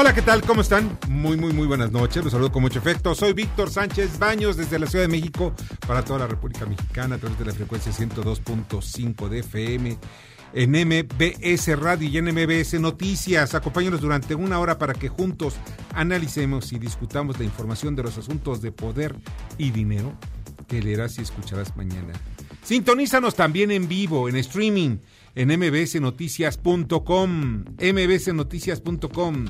Hola, ¿qué tal? ¿Cómo están? Muy, muy, muy buenas noches. Los saludo con mucho efecto. Soy Víctor Sánchez Baños desde la Ciudad de México para toda la República Mexicana a través de la frecuencia 102.5 de FM en MBS Radio y en MBS Noticias. Acompáñanos durante una hora para que juntos analicemos y discutamos la información de los asuntos de poder y dinero que leerás y escucharás mañana. Sintonízanos también en vivo, en streaming, en mbsnoticias.com, mbsnoticias.com.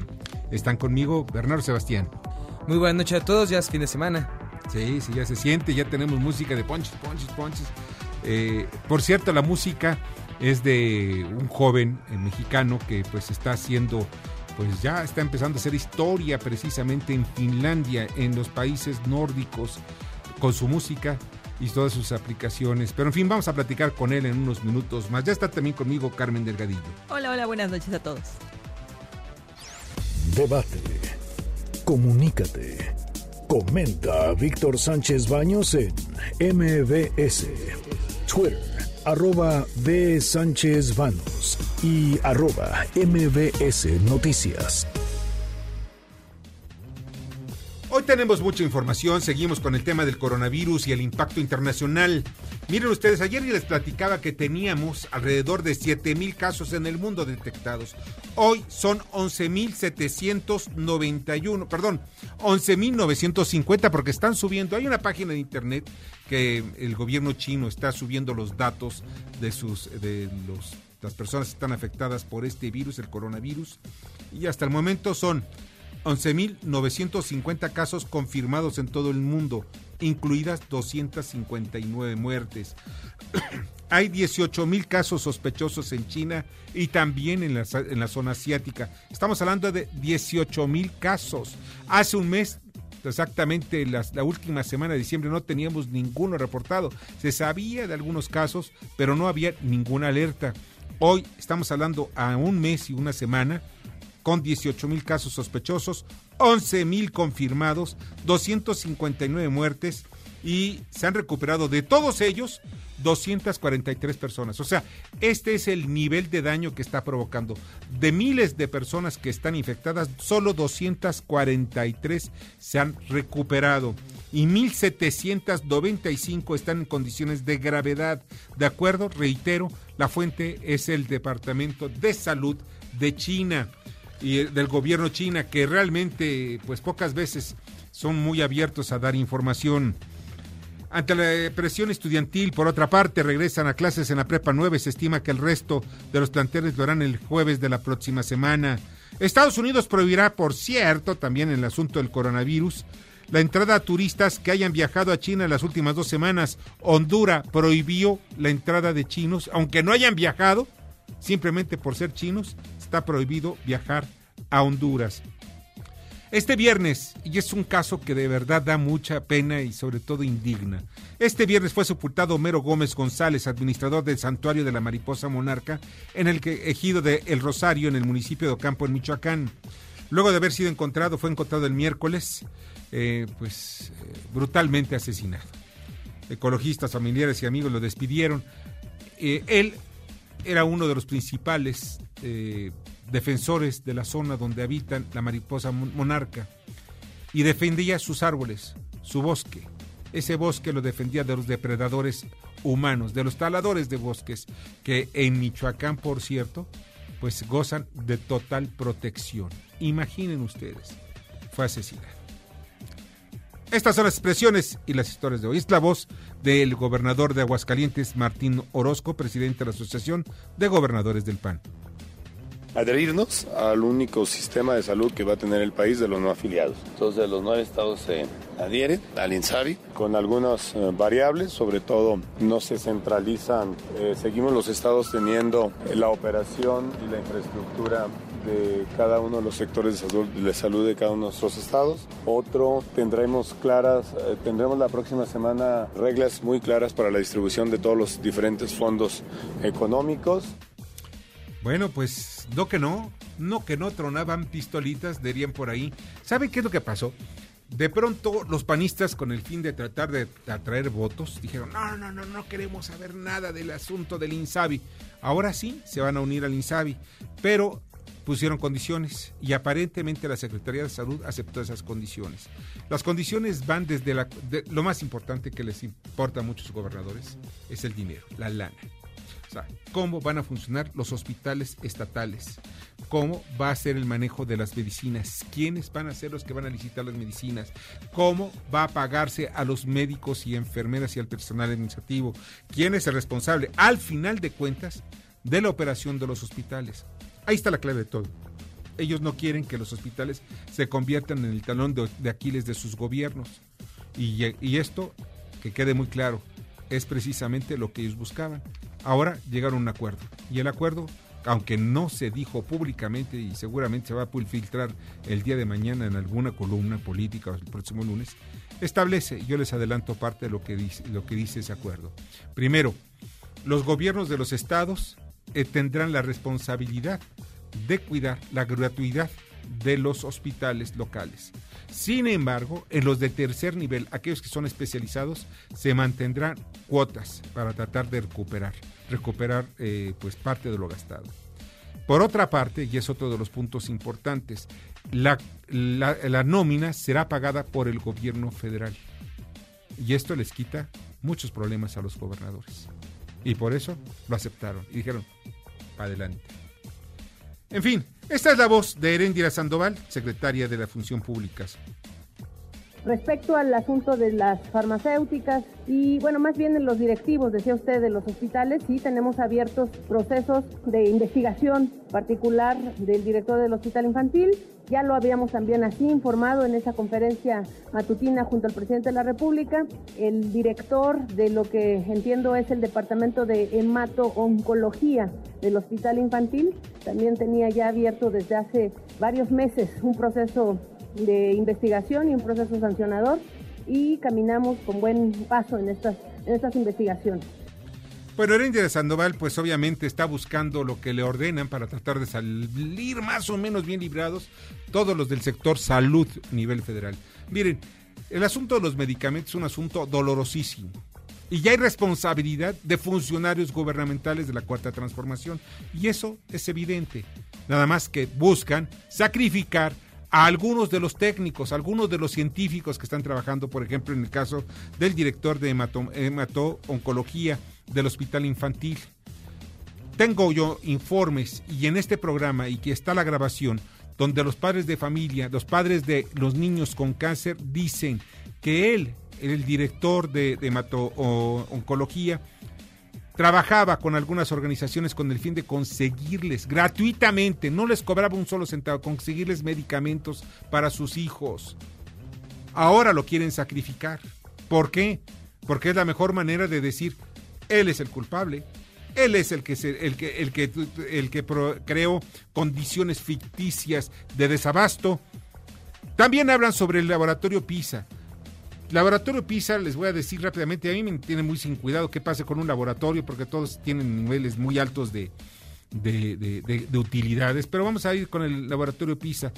Están conmigo Bernardo Sebastián. Muy buenas noches a todos, ya es fin de semana. Sí, sí, ya se siente, ya tenemos música de ponches, ponches, ponches. Eh, por cierto, la música es de un joven eh, mexicano que pues está haciendo, pues ya está empezando a hacer historia precisamente en Finlandia, en los países nórdicos, con su música y todas sus aplicaciones. Pero en fin, vamos a platicar con él en unos minutos más. Ya está también conmigo Carmen Delgadillo. Hola, hola, buenas noches a todos. Debate. Comunícate. Comenta a Víctor Sánchez Baños en MBS. Twitter, arroba B. Sánchez Baños y arroba MBS Noticias. Tenemos mucha información, seguimos con el tema del coronavirus y el impacto internacional. Miren ustedes, ayer les platicaba que teníamos alrededor de 7 mil casos en el mundo detectados. Hoy son 11.791, perdón, 11.950 porque están subiendo. Hay una página de internet que el gobierno chino está subiendo los datos de sus de los las personas que están afectadas por este virus, el coronavirus, y hasta el momento son 11.950 casos confirmados en todo el mundo, incluidas 259 muertes. Hay 18.000 casos sospechosos en China y también en la, en la zona asiática. Estamos hablando de 18.000 casos. Hace un mes exactamente la, la, última semana de diciembre no teníamos ninguno reportado. Se sabía de algunos casos, pero no había ninguna alerta. Hoy estamos hablando a un mes y una semana con 18 mil casos sospechosos, 11 mil confirmados, 259 muertes y se han recuperado de todos ellos 243 personas. O sea, este es el nivel de daño que está provocando. De miles de personas que están infectadas, solo 243 se han recuperado y 1.795 están en condiciones de gravedad. De acuerdo, reitero, la fuente es el Departamento de Salud de China y del gobierno china que realmente pues pocas veces son muy abiertos a dar información. Ante la presión estudiantil, por otra parte, regresan a clases en la Prepa 9. Se estima que el resto de los planteles lo harán el jueves de la próxima semana. Estados Unidos prohibirá, por cierto, también en el asunto del coronavirus, la entrada a turistas que hayan viajado a China en las últimas dos semanas. Honduras prohibió la entrada de chinos, aunque no hayan viajado, simplemente por ser chinos, está prohibido viajar a Honduras. Este viernes, y es un caso que de verdad da mucha pena y sobre todo indigna, este viernes fue sepultado Homero Gómez González, administrador del Santuario de la Mariposa Monarca, en el ejido de El Rosario, en el municipio de Ocampo, en Michoacán. Luego de haber sido encontrado, fue encontrado el miércoles, eh, pues eh, brutalmente asesinado. Ecologistas, familiares y amigos lo despidieron. Eh, él era uno de los principales eh, defensores de la zona donde habitan la mariposa monarca y defendía sus árboles, su bosque. Ese bosque lo defendía de los depredadores humanos, de los taladores de bosques, que en Michoacán, por cierto, pues gozan de total protección. Imaginen ustedes, fue asesinado. Estas son las expresiones y las historias de hoy. Es la voz del gobernador de Aguascalientes, Martín Orozco, presidente de la Asociación de Gobernadores del PAN. Adherirnos al único sistema de salud que va a tener el país de los no afiliados. Entonces los nueve estados se adhieren al INSABI con algunas eh, variables, sobre todo no se centralizan, eh, seguimos los estados teniendo la operación y la infraestructura de cada uno de los sectores de salud, de salud de cada uno de nuestros estados. Otro, tendremos claras, eh, tendremos la próxima semana reglas muy claras para la distribución de todos los diferentes fondos económicos. Bueno, pues no que no, no que no tronaban pistolitas, dirían por ahí. ¿Saben qué es lo que pasó? De pronto los panistas con el fin de tratar de atraer votos dijeron, no, no, no, no queremos saber nada del asunto del INSABI. Ahora sí se van a unir al INSABI, pero pusieron condiciones y aparentemente la Secretaría de Salud aceptó esas condiciones. Las condiciones van desde la, lo más importante que les importa a muchos gobernadores, es el dinero, la lana. O sea, cómo van a funcionar los hospitales estatales, cómo va a ser el manejo de las medicinas, quiénes van a ser los que van a licitar las medicinas, cómo va a pagarse a los médicos y enfermeras y al personal administrativo, quién es el responsable, al final de cuentas, de la operación de los hospitales. Ahí está la clave de todo. Ellos no quieren que los hospitales se conviertan en el talón de, Aquiles de sus gobiernos. Y, y esto, que quede muy claro, es precisamente lo que ellos buscaban. Ahora llegaron a un acuerdo. Y el acuerdo, aunque no se dijo públicamente y seguramente se va a filtrar el día de mañana en alguna columna política o el próximo lunes, establece, yo les adelanto parte de lo que dice, lo que dice ese acuerdo. Primero, los gobiernos de los estados eh, tendrán la responsabilidad de cuidar la gratuidad de los hospitales locales. Sin embargo, en los de tercer nivel, aquellos que son especializados, se mantendrán cuotas para tratar de recuperar, recuperar eh, pues parte de lo gastado. Por otra parte, y es otro de los puntos importantes, la, la nómina será pagada por el gobierno federal. Y esto les quita muchos problemas a los gobernadores. Y por eso lo aceptaron y dijeron, adelante. En fin, esta es la voz de Erendira Sandoval, secretaria de la Función Públicas. Respecto al asunto de las farmacéuticas y, bueno, más bien en los directivos, decía usted, de los hospitales, sí tenemos abiertos procesos de investigación particular del director del Hospital Infantil. Ya lo habíamos también así informado en esa conferencia matutina junto al presidente de la República. El director de lo que entiendo es el Departamento de Hemato-Oncología del Hospital Infantil también tenía ya abierto desde hace varios meses un proceso de investigación y un proceso sancionador y caminamos con buen paso en estas, en estas investigaciones. Bueno, de Sandoval, pues obviamente está buscando lo que le ordenan para tratar de salir más o menos bien librados todos los del sector salud nivel federal. Miren, el asunto de los medicamentos es un asunto dolorosísimo. Y ya hay responsabilidad de funcionarios gubernamentales de la Cuarta Transformación. Y eso es evidente. Nada más que buscan sacrificar a algunos de los técnicos, algunos de los científicos que están trabajando, por ejemplo, en el caso del director de hemato-oncología del Hospital Infantil. Tengo yo informes y en este programa y que está la grabación donde los padres de familia, los padres de los niños con cáncer dicen que él, el director de, hemato-oncología, trabajaba con algunas organizaciones con el fin de conseguirles gratuitamente, no les cobraba un solo centavo, conseguirles medicamentos para sus hijos. Ahora lo quieren sacrificar. ¿Por qué? Porque es la mejor manera de decir, él es el culpable, él es el que, el que, el que, el que creó condiciones ficticias de desabasto. También hablan sobre el laboratorio PISA. Laboratorio PISA, les voy a decir rápidamente, a mí me tiene muy sin cuidado qué pase con un laboratorio, porque todos tienen niveles muy altos de, de, utilidades, pero vamos a ir con el laboratorio PISA.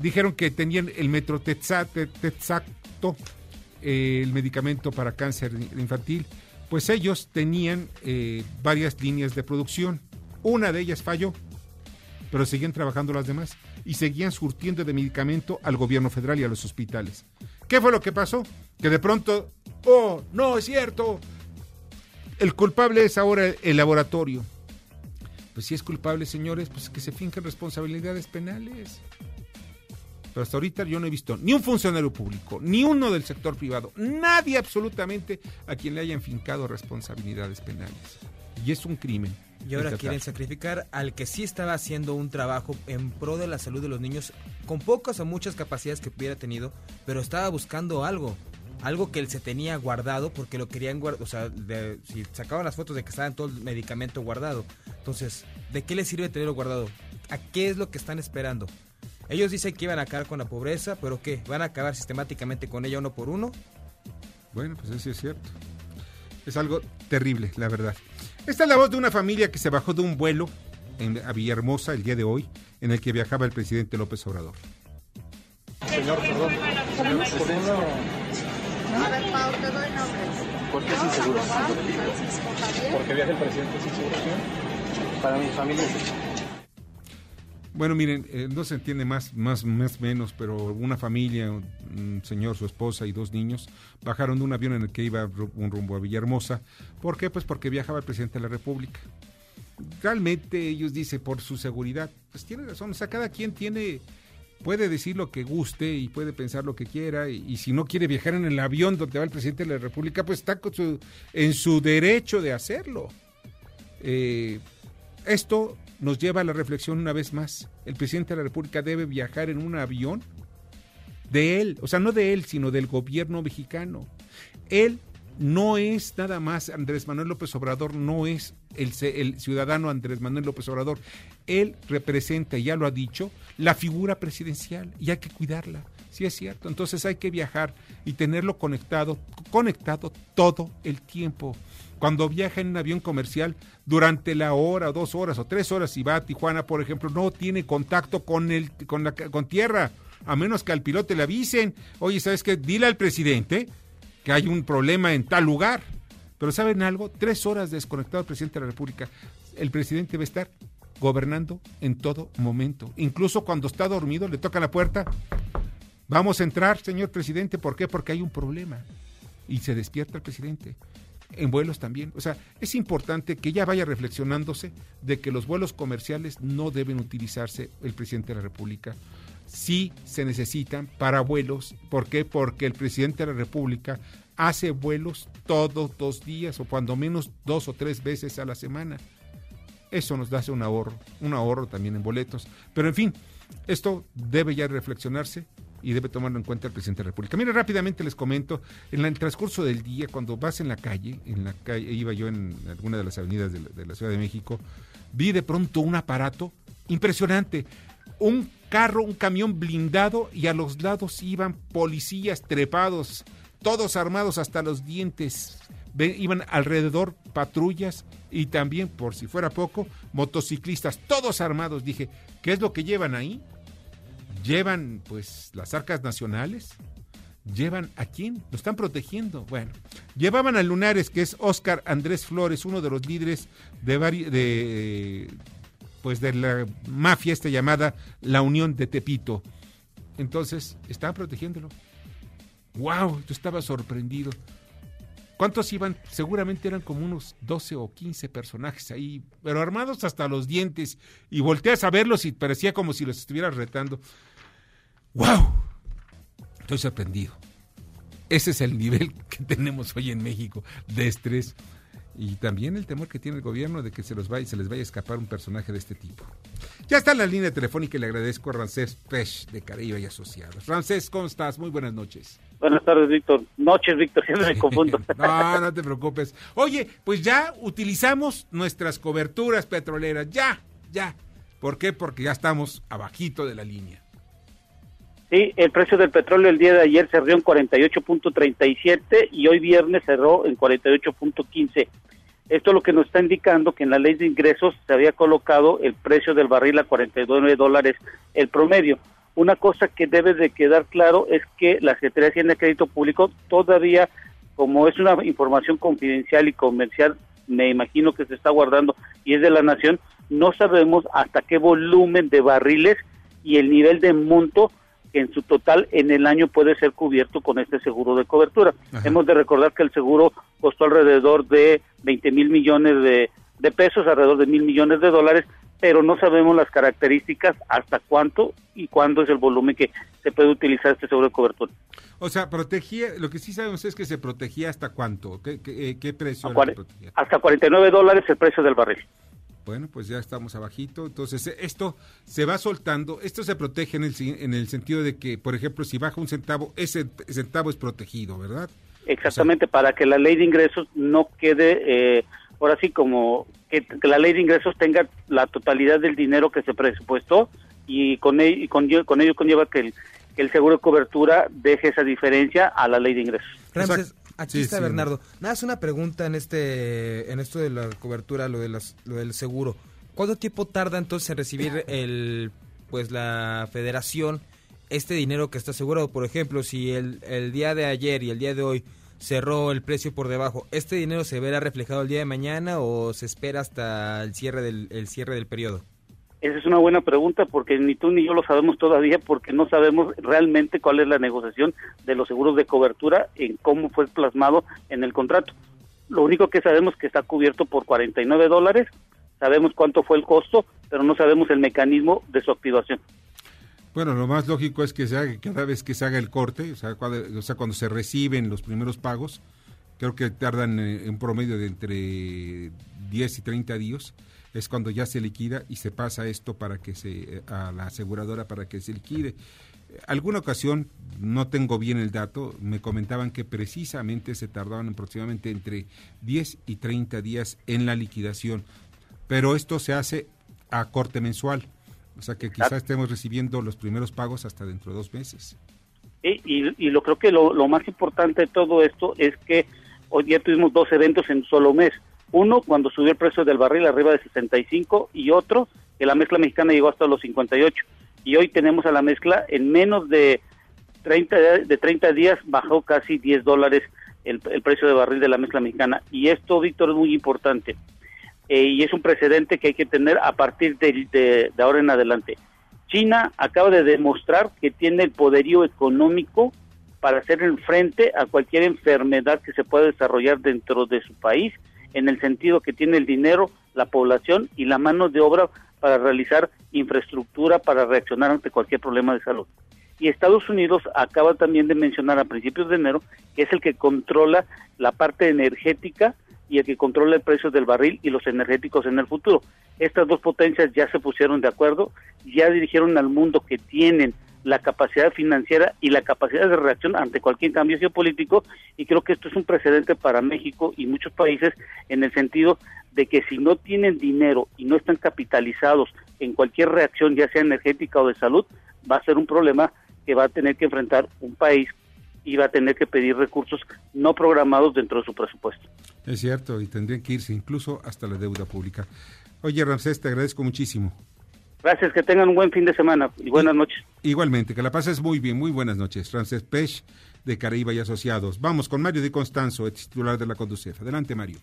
Dijeron que tenían el metrotexato, eh, el medicamento para cáncer infantil, pues ellos tenían eh, varias líneas de producción. Una de ellas falló, pero seguían trabajando las demás y seguían surtiendo de medicamento al gobierno federal y a los hospitales. ¿Qué fue lo que pasó? Que de pronto, oh, no es cierto, el culpable es ahora el laboratorio. Pues si es culpable, señores, pues que se finquen responsabilidades penales. Pero hasta ahorita yo no he visto ni un funcionario público, ni uno del sector privado, nadie absolutamente a quien le hayan fincado responsabilidades penales. Y es un crimen Y ahora quieren sacrificar al que sí estaba haciendo un trabajo en pro de la salud de los niños, con pocas o muchas capacidades que hubiera tenido, pero estaba buscando algo. Algo que él se tenía guardado porque lo querían guardar. O sea, si sacaban las fotos de que estaba todo el medicamento guardado. Entonces, ¿de qué les sirve tenerlo guardado? ¿A qué es lo que están esperando? Ellos dicen que iban a acabar con la pobreza, pero ¿qué? ¿Van a acabar sistemáticamente con ella uno por uno? Bueno, pues eso es cierto. Es algo terrible, la verdad. Esta es la voz de una familia que se bajó de un vuelo en, a Villahermosa el día de hoy, en el que viajaba el presidente López Obrador. Señor, perdón. ¿Por uno... ¿Por qué es inseguro? Porque viaja el presidente sin seguro. Para mi familia bueno, miren, eh, no se entiende más, más, más, menos, pero una familia, un señor, su esposa y dos niños bajaron de un avión en el que iba un rumbo a Villahermosa. ¿Por qué? Pues porque viajaba el presidente de la República. Realmente ellos dicen por su seguridad. Pues tiene razón, o sea, cada quien tiene, puede decir lo que guste y puede pensar lo que quiera y, si no quiere viajar en el avión donde va el presidente de la República, pues está en su derecho de hacerlo. Eh, esto nos lleva a la reflexión una vez más. El presidente de la República debe viajar en un avión de él, o sea, no de él, sino del gobierno mexicano. Él no es nada más Andrés Manuel López Obrador, no es el, el, ciudadano Andrés Manuel López Obrador. Él representa, ya lo ha dicho, la figura presidencial y hay que cuidarla. Sí es cierto. Entonces hay que viajar y tenerlo conectado, conectado todo el tiempo cuando viaja en un avión comercial durante la hora, dos horas o tres horas y va a Tijuana, por ejemplo, no tiene contacto con, el, con, la, con tierra, a menos que al piloto le avisen, oye, ¿sabes qué? Dile al presidente que hay un problema en tal lugar. Pero ¿saben algo? Tres horas desconectado el presidente de la República. El presidente va a estar gobernando en todo momento. Incluso cuando está dormido, le toca la puerta. Vamos a entrar, señor presidente. ¿Por qué? Porque hay un problema. Y se despierta el presidente en vuelos también. O sea, es importante que ya vaya reflexionándose de que los vuelos comerciales no deben utilizarse el presidente de la República. Sí se necesitan para vuelos. ¿Por qué? Porque el presidente de la República hace vuelos todos los días o cuando menos dos o tres veces a la semana. Eso nos da un ahorro, un ahorro también en boletos. Pero en fin, esto debe ya reflexionarse y debe tomarlo en cuenta el presidente de la República. Mire, rápidamente les comento, en el transcurso del día, cuando vas en la calle, en la calle, iba yo en alguna de las avenidas de la, Ciudad de México, vi de pronto un aparato impresionante, un carro, un camión blindado y a los lados iban policías trepados, todos armados hasta los dientes. iban alrededor patrullas y también, por si fuera poco, motociclistas, todos armados. Dije, ¿qué es lo que llevan ahí? Llevan pues las arcas nacionales, llevan a quién, lo están protegiendo. Bueno, llevaban a Lunares, que es Oscar Andrés Flores, uno de los líderes de, de pues de la mafia esta llamada la Unión de Tepito. Entonces, estaban protegiéndolo. ¡Wow! Yo estaba sorprendido. ¿Cuántos iban? Seguramente eran como unos 12 o 15 personajes ahí, pero armados hasta los dientes. Y volteas a verlos y parecía como si los estuvieras retando. ¡Wow! Estoy sorprendido. Ese es el nivel que tenemos hoy en México de estrés y también el temor que tiene el gobierno de que se, los vaya, se les vaya a escapar un personaje de este tipo. Ya está en la línea telefónica y le agradezco a Rancés Pech de Caribe y Asociados. Rancés, ¿cómo estás? Muy buenas noches. Buenas tardes, Víctor. Noches, Víctor, siempre me confundo. no, no te preocupes. Oye, pues ya utilizamos nuestras coberturas petroleras, ya, ya. ¿Por qué? Porque ya estamos abajito de la línea. Sí, el precio del petróleo el día de ayer cerró en 48.37 y hoy viernes cerró en 48.15. Esto es lo que nos está indicando que en la ley de ingresos se había colocado el precio del barril a 49 dólares el promedio. Una cosa que debe de quedar claro es que la Secretaría de Hacienda de Crédito Público todavía, como es una información confidencial y comercial, me imagino que se está guardando y es de la Nación, no sabemos hasta qué volumen de barriles y el nivel de monto en su total en el año puede ser cubierto con este seguro de cobertura. Hemos de recordar que el seguro costó alrededor de 20 mil millones de, pesos, alrededor de mil millones de dólares, pero no sabemos las características hasta cuánto y cuándo es el volumen que se puede utilizar este seguro de cobertura. O sea, protegía, lo que sí sabemos es que se protegía hasta cuánto, qué, qué, eh, precio protegía? Hasta 49 dólares el precio del barril. Bueno, pues ya estamos abajito. Entonces, esto se va soltando. Esto se protege en el, en el sentido de que, por ejemplo, si baja un centavo, ese centavo es protegido, ¿verdad? Exactamente, para que la ley de ingresos no quede, eh, ahora sí, como que, la ley de ingresos tenga la totalidad del dinero que se presupuestó y con ello, con, con ello conlleva que el, que el seguro de cobertura deje esa diferencia a la ley de ingresos. Aquí está Bernardo. Nada, es una pregunta en este, en esto de la cobertura, lo de las, lo del seguro. ¿Cuánto tiempo tarda entonces en recibir el, pues la Federación este dinero que está asegurado? Por ejemplo, si el, el día de ayer y el día de hoy cerró el precio por debajo, ¿este dinero se verá reflejado el día de mañana o se espera hasta el cierre del, el cierre del periodo? Esa es una buena pregunta porque ni tú ni yo lo sabemos todavía porque no sabemos realmente cuál es la negociación de los seguros de cobertura en cómo fue plasmado en el contrato. Lo único que sabemos es que está cubierto por 49 dólares, sabemos cuánto fue el costo, pero no sabemos el mecanismo de su activación. Bueno, lo más lógico es que se haga, cada vez que se haga el corte, o sea, cuando, se reciben los primeros pagos, creo que tardan en eh, promedio de entre 10 y 30 días, es cuando ya se liquida y se pasa esto para que se a la aseguradora para que se liquide. Alguna ocasión, no tengo bien el dato, me comentaban que precisamente se tardaban aproximadamente entre 10 y 30 días en la liquidación, pero esto se hace a corte mensual, o sea que quizás estemos recibiendo los primeros pagos hasta dentro de dos meses. Y, y, lo creo que lo, lo más importante de todo esto es que hoy ya tuvimos dos eventos en un solo mes uno, cuando subió el precio del barril arriba de 65 y otro, que la mezcla mexicana llegó hasta los 58. Y hoy tenemos a la mezcla en menos de 30, de 30 días bajó casi 10 dólares el, precio de barril de la mezcla mexicana. Y esto, Víctor, es muy importante. Eh, y es un precedente que hay que tener a partir de, de, de ahora en adelante. China acaba de demostrar que tiene el poderío económico para hacer frente a cualquier enfermedad que se pueda desarrollar dentro de su país en el sentido que tiene el dinero, la población y la mano de obra para realizar infraestructura para reaccionar ante cualquier problema de salud. Y Estados Unidos acaba también de mencionar a principios de enero que es el que controla la parte energética y el que controla el precio del barril y los energéticos en el futuro. Estas dos potencias ya se pusieron de acuerdo, ya dirigieron al mundo que tienen la capacidad financiera y la capacidad de reacción ante cualquier cambio geopolítico y creo que esto es un precedente para México y muchos países en el sentido de que si no tienen dinero y no están capitalizados en cualquier reacción, ya sea energética o de salud, va a ser un problema que va a tener que enfrentar un país y va a tener que pedir recursos no programados dentro de su presupuesto. Es cierto, y tendrían que irse incluso hasta la deuda pública. Oye, Ramsés, te agradezco muchísimo. Gracias, que tengan un buen fin de semana y buenas noches. Igualmente, que la pases muy bien, muy buenas noches. Frances Pech, de Caraíba y Asociados. Vamos con Mario Di Constanzo, titular de la Conducef. Adelante, Mario.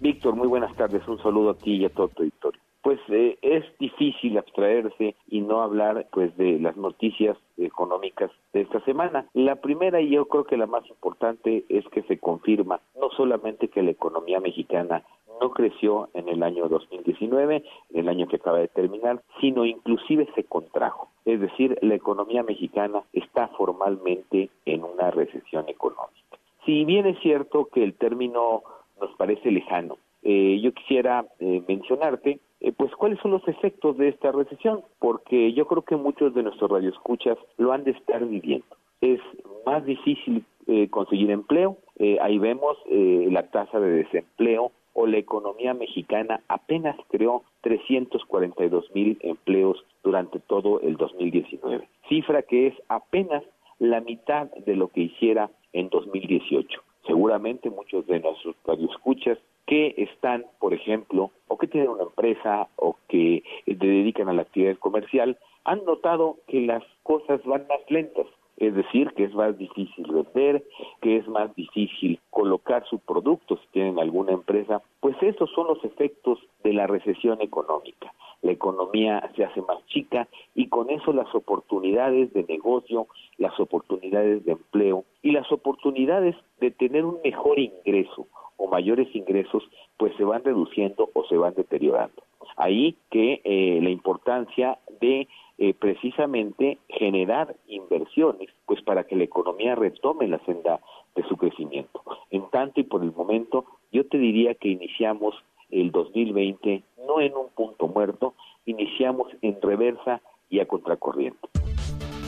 Víctor, muy buenas tardes. Un saludo a ti y a todo tu auditorio. Pues eh, es difícil abstraerse y no hablar pues de las noticias económicas de esta semana. La primera y yo creo que la más importante es que se confirma no solamente que la economía mexicana no creció en el año 2019, en el año que acaba de terminar, sino inclusive se contrajo. Es decir, la economía mexicana está formalmente en una recesión económica. Si bien es cierto que el término nos parece lejano, eh, yo quisiera eh, mencionarte eh, pues cuáles son los efectos de esta recesión, porque yo creo que muchos de nuestros radioescuchas lo han de estar viviendo. Es más difícil conseguir empleo, ahí vemos la tasa de desempleo o la economía mexicana apenas creó 342 mil empleos durante todo el 2019, cifra que es apenas la mitad de lo que hiciera en 2018. Seguramente muchos de nuestros radioescuchas que están, por ejemplo, o que tienen una empresa o que se dedican a la actividad comercial, han notado que las cosas van más lentas es decir, que es más difícil vender, que es más difícil colocar su producto si tienen alguna empresa, pues esos son los efectos de la recesión económica. La economía se hace más chica y con eso las oportunidades de negocio, las oportunidades de empleo y las oportunidades de tener un mejor ingreso o mayores ingresos, pues se van reduciendo o se van deteriorando. Ahí que eh, la importancia de eh, precisamente generar inversiones, pues para que la economía retome la senda de su crecimiento. En tanto y por el momento, yo te diría que iniciamos el 2020 no en un punto muerto, iniciamos en reversa y a contracorriente.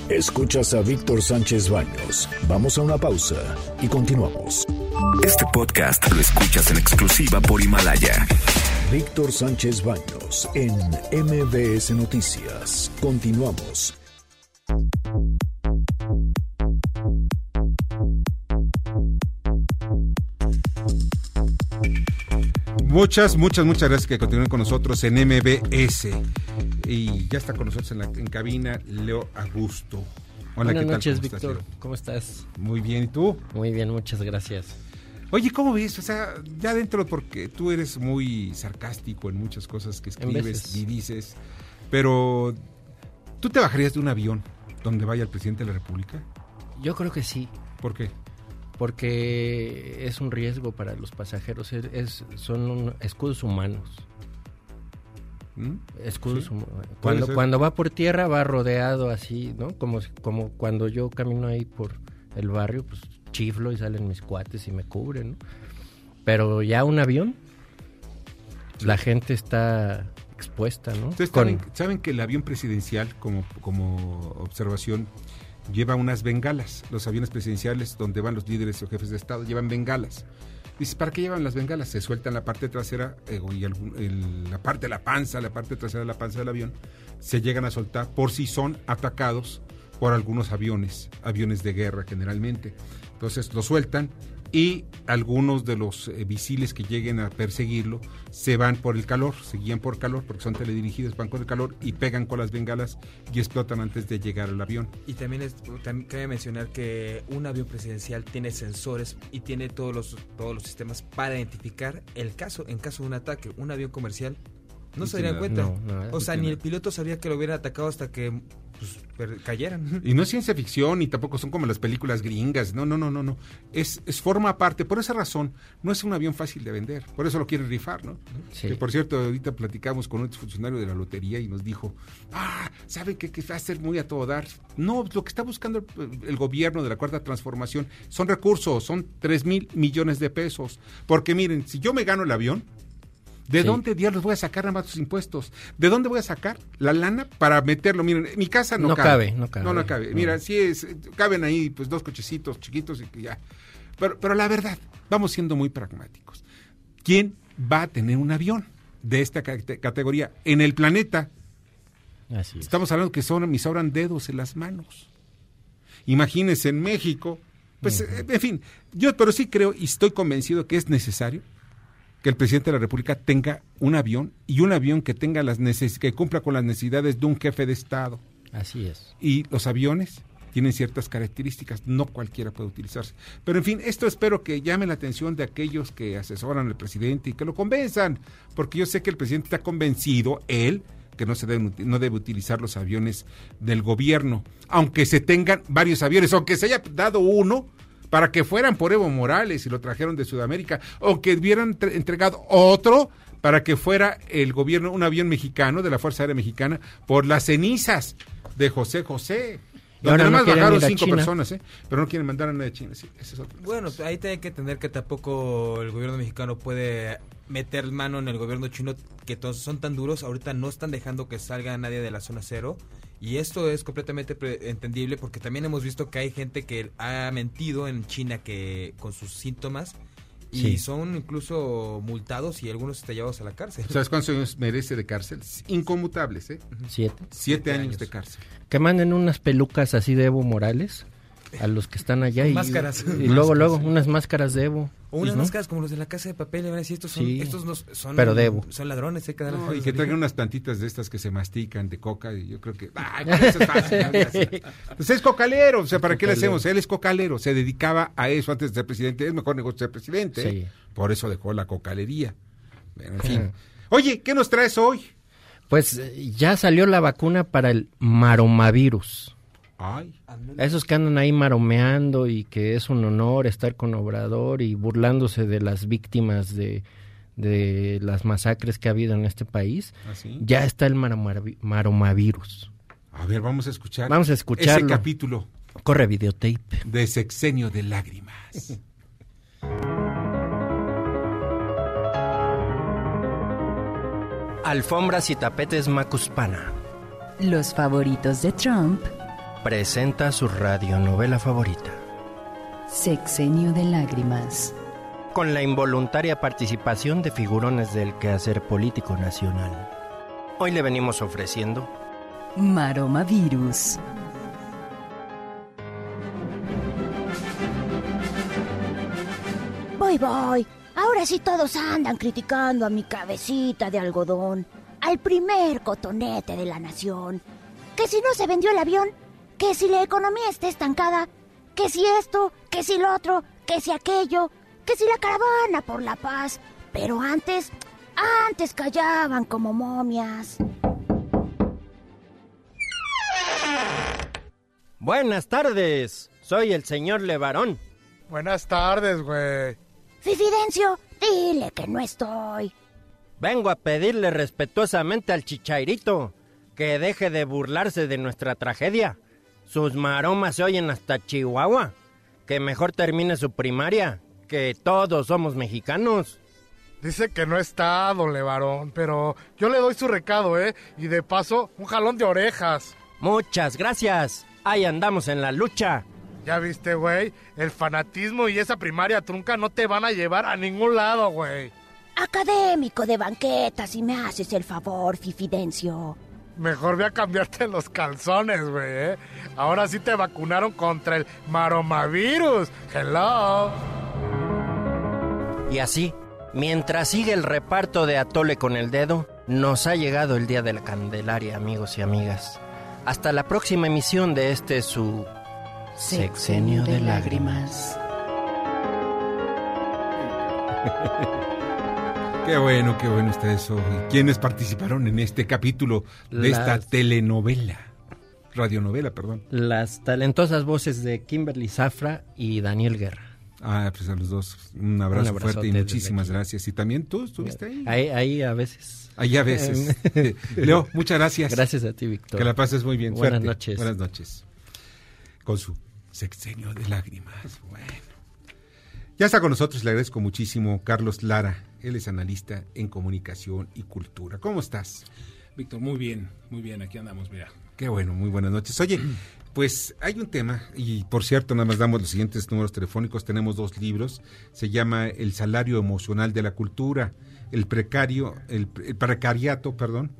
Escuchas a Víctor Sánchez Baños. Vamos a una pausa y continuamos. Este podcast lo escuchas en exclusiva por Himalaya. Víctor Sánchez Baños en MBS Noticias. Continuamos. Muchas, muchas, muchas gracias que continúen con nosotros en MBS. Y ya está con nosotros en la en cabina Leo Augusto. Hola, Buenas ¿qué noches, ¿Cómo Víctor. Estás, ¿Cómo estás? Muy bien, ¿y tú? Muy bien, muchas gracias. Oye, ¿cómo ves? O sea, ya dentro, porque tú eres muy sarcástico en muchas cosas que escribes y dices, pero ¿tú te bajarías de un avión donde vaya el presidente de la República? Yo creo que sí. ¿Por qué? Porque es un riesgo para los pasajeros, es, son escudos humanos. ¿Mm? Escudos humanos. Cuando, cuando va por tierra va rodeado así, ¿no? Como, como cuando yo camino ahí por el barrio, pues chiflo y salen mis cuates y me cubren, ¿no? Pero ya un avión, la gente está expuesta, ¿no? Ustedes saben, saben, que el avión presidencial, como, como observación, lleva unas bengalas. Los aviones presidenciales donde van los líderes o jefes de Estado llevan bengalas. Dice, ¿para qué llevan las bengalas? Se sueltan la parte trasera eh, y la parte de la panza, la parte trasera de la panza del avión, se llegan a soltar por si son atacados por algunos aviones, aviones de guerra generalmente. Entonces lo sueltan y algunos de los eh, visiles que lleguen a perseguirlo se van por el calor, se guían por calor porque son teledirigidos, van con el calor y pegan con las bengalas y explotan antes de llegar al avión. Y también, es, también cabe mencionar que un avión presidencial tiene sensores y tiene todos los, todos los sistemas para identificar el caso, en caso de un ataque. Un avión comercial no se daría cuenta. o sea, ni el piloto sabía que lo hubiera atacado hasta que pues, cayeran. Y no es ciencia ficción, y tampoco son como las películas gringas. No, no, no, no, no. Es, es forma parte. Por esa razón, no es un avión fácil de vender. Por eso lo quieren rifar, ¿no? Que por cierto, ahorita platicamos con un funcionario de la lotería y nos dijo, ah, ¿saben que, que va a ser muy a todo dar? No, lo que está buscando el, el gobierno de la cuarta transformación son recursos, son 3 mil millones de pesos. Porque miren, si yo me gano el avión, ¿De dónde diablos voy a sacar nada más tus impuestos? ¿De dónde voy a sacar la lana para meterlo? Miren, mi casa no, cabe. No cabe, no No, cabe. Mira, sí es, caben ahí pues dos cochecitos chiquitos y que ya. Pero, pero la verdad, vamos siendo muy pragmáticos. ¿Quién va a tener un avión de esta categoría en el planeta? Así Estamos hablando que son, me sobran dedos en las manos. Imagínense en México. Pues, en fin, yo pero sí creo y estoy convencido que es necesario que el presidente de la República tenga un avión y un avión que tenga las que cumpla con las necesidades de un jefe de Estado. Así es. Y los aviones tienen ciertas características, no cualquiera puede utilizarse. Pero en fin, esto espero que llame la atención de aquellos que asesoran al presidente y que lo convenzan, porque yo sé que el presidente está convencido, él, que no se debe, no debe utilizar los aviones del gobierno, aunque se tengan varios aviones, aunque se haya dado uno, para que fueran por Evo Morales y lo trajeron de Sudamérica, o que hubieran entregado otro para que fuera el gobierno, un avión mexicano de la Fuerza Aérea Mexicana, por las cenizas de José José. Donde nada más bajaron cinco personas, ¿eh? pero no quieren mandar a nadie de China. Sí, es bueno, ahí hay que entender que tampoco el gobierno mexicano puede meter mano en el gobierno chino, que todos son tan duros, ahorita no están dejando que salga nadie de la zona cero y esto es completamente entendible porque también hemos visto que hay gente que ha mentido en China que con sus síntomas y son incluso multados y algunos están llevados a la cárcel. ¿Sabes cuántos años merece de cárcel? Inconmutables, ¿eh? Siete. Siete, años, de cárcel. Que manden unas pelucas así de Evo Morales a los que están allá y, máscaras. y, luego luego unas máscaras de Evo o unas máscaras como los de la casa de papel van a decir estos son estos no, son pero son ladrones ¿eh? y que traigan unas plantitas de estas que se mastican de coca y yo creo que eso es fácil, pues es cocalero o sea para qué le hacemos él es cocalero se dedicaba a eso antes de ser presidente es mejor negocio ser presidente ¿eh? por eso dejó la cocalería. En fin. Oye qué nos traes hoy pues ya salió la vacuna para el maromavirus esos que andan ahí maromeando y que es un honor estar con Obrador y burlándose de las víctimas de, de las masacres que ha habido en este país, ¿Ah, ya está el maromavirus. A ver, vamos a escuchar. Vamos a escuchar ese capítulo. Corre videotape. De sexenio de lágrimas. Alfombras y tapetes Macuspana. Los favoritos de Trump. Presenta su radionovela favorita. Sexenio de lágrimas. Con la involuntaria participación de figurones del quehacer político nacional. Hoy le venimos ofreciendo Maroma Virus. Voy, voy. Ahora sí todos andan criticando a mi cabecita de algodón, al primer cotonete de la nación. Que si no se vendió el avión, que si la economía está estancada, que si esto, que si lo otro, que si aquello, que si la caravana por la paz. Pero antes, antes callaban como momias. Buenas tardes, soy el señor Levarón. Buenas tardes, güey. Fifidencio, dile que no estoy. Vengo a pedirle respetuosamente al chichairito que deje de burlarse de nuestra tragedia. Sus maromas se oyen hasta Chihuahua. Que mejor termine su primaria, que todos somos mexicanos. Dice que no está, don Levarón, pero yo le doy su recado, ¿eh? Y de paso, un jalón de orejas. Muchas gracias. Ahí andamos en la lucha. Ya viste, güey, el fanatismo y esa primaria trunca no te van a llevar a ningún lado, güey. Académico de banqueta, si me haces el favor, Fifidencio. Mejor voy a cambiarte los calzones, güey, ¿eh? Ahora sí te vacunaron contra el maromavirus. Hello. Y así, mientras sigue el reparto de atole con el dedo, nos ha llegado el día de la Candelaria, amigos y amigas. Hasta la próxima emisión de este su Sexenio de lágrimas. Qué bueno, qué bueno está eso. ¿Y quiénes participaron en este capítulo de esta telenovela? Radionovela, perdón. Las talentosas voces de Kimberly Zafra y Daniel Guerra. Ah, pues a los dos un abrazo fuerte y muchísimas gracias. Y también tú estuviste ahí. Ahí, ahí a veces. Ahí a veces. Leo, muchas gracias. Gracias a ti, Víctor. Que la pases muy bien. Buenas noches. Buenas noches. Con su sexenio de lágrimas. Bueno. Ya está con nosotros, le agradezco muchísimo Carlos Lara. Él es analista en comunicación y cultura. ¿Cómo estás? Víctor, muy bien, muy bien, aquí andamos, mira. Qué bueno, muy buenas noches. Oye, pues hay un tema, y por cierto, nada más damos los siguientes números telefónicos. Tenemos dos libros. Se llama El salario emocional de la cultura, el precario, el, el precariato, perdón,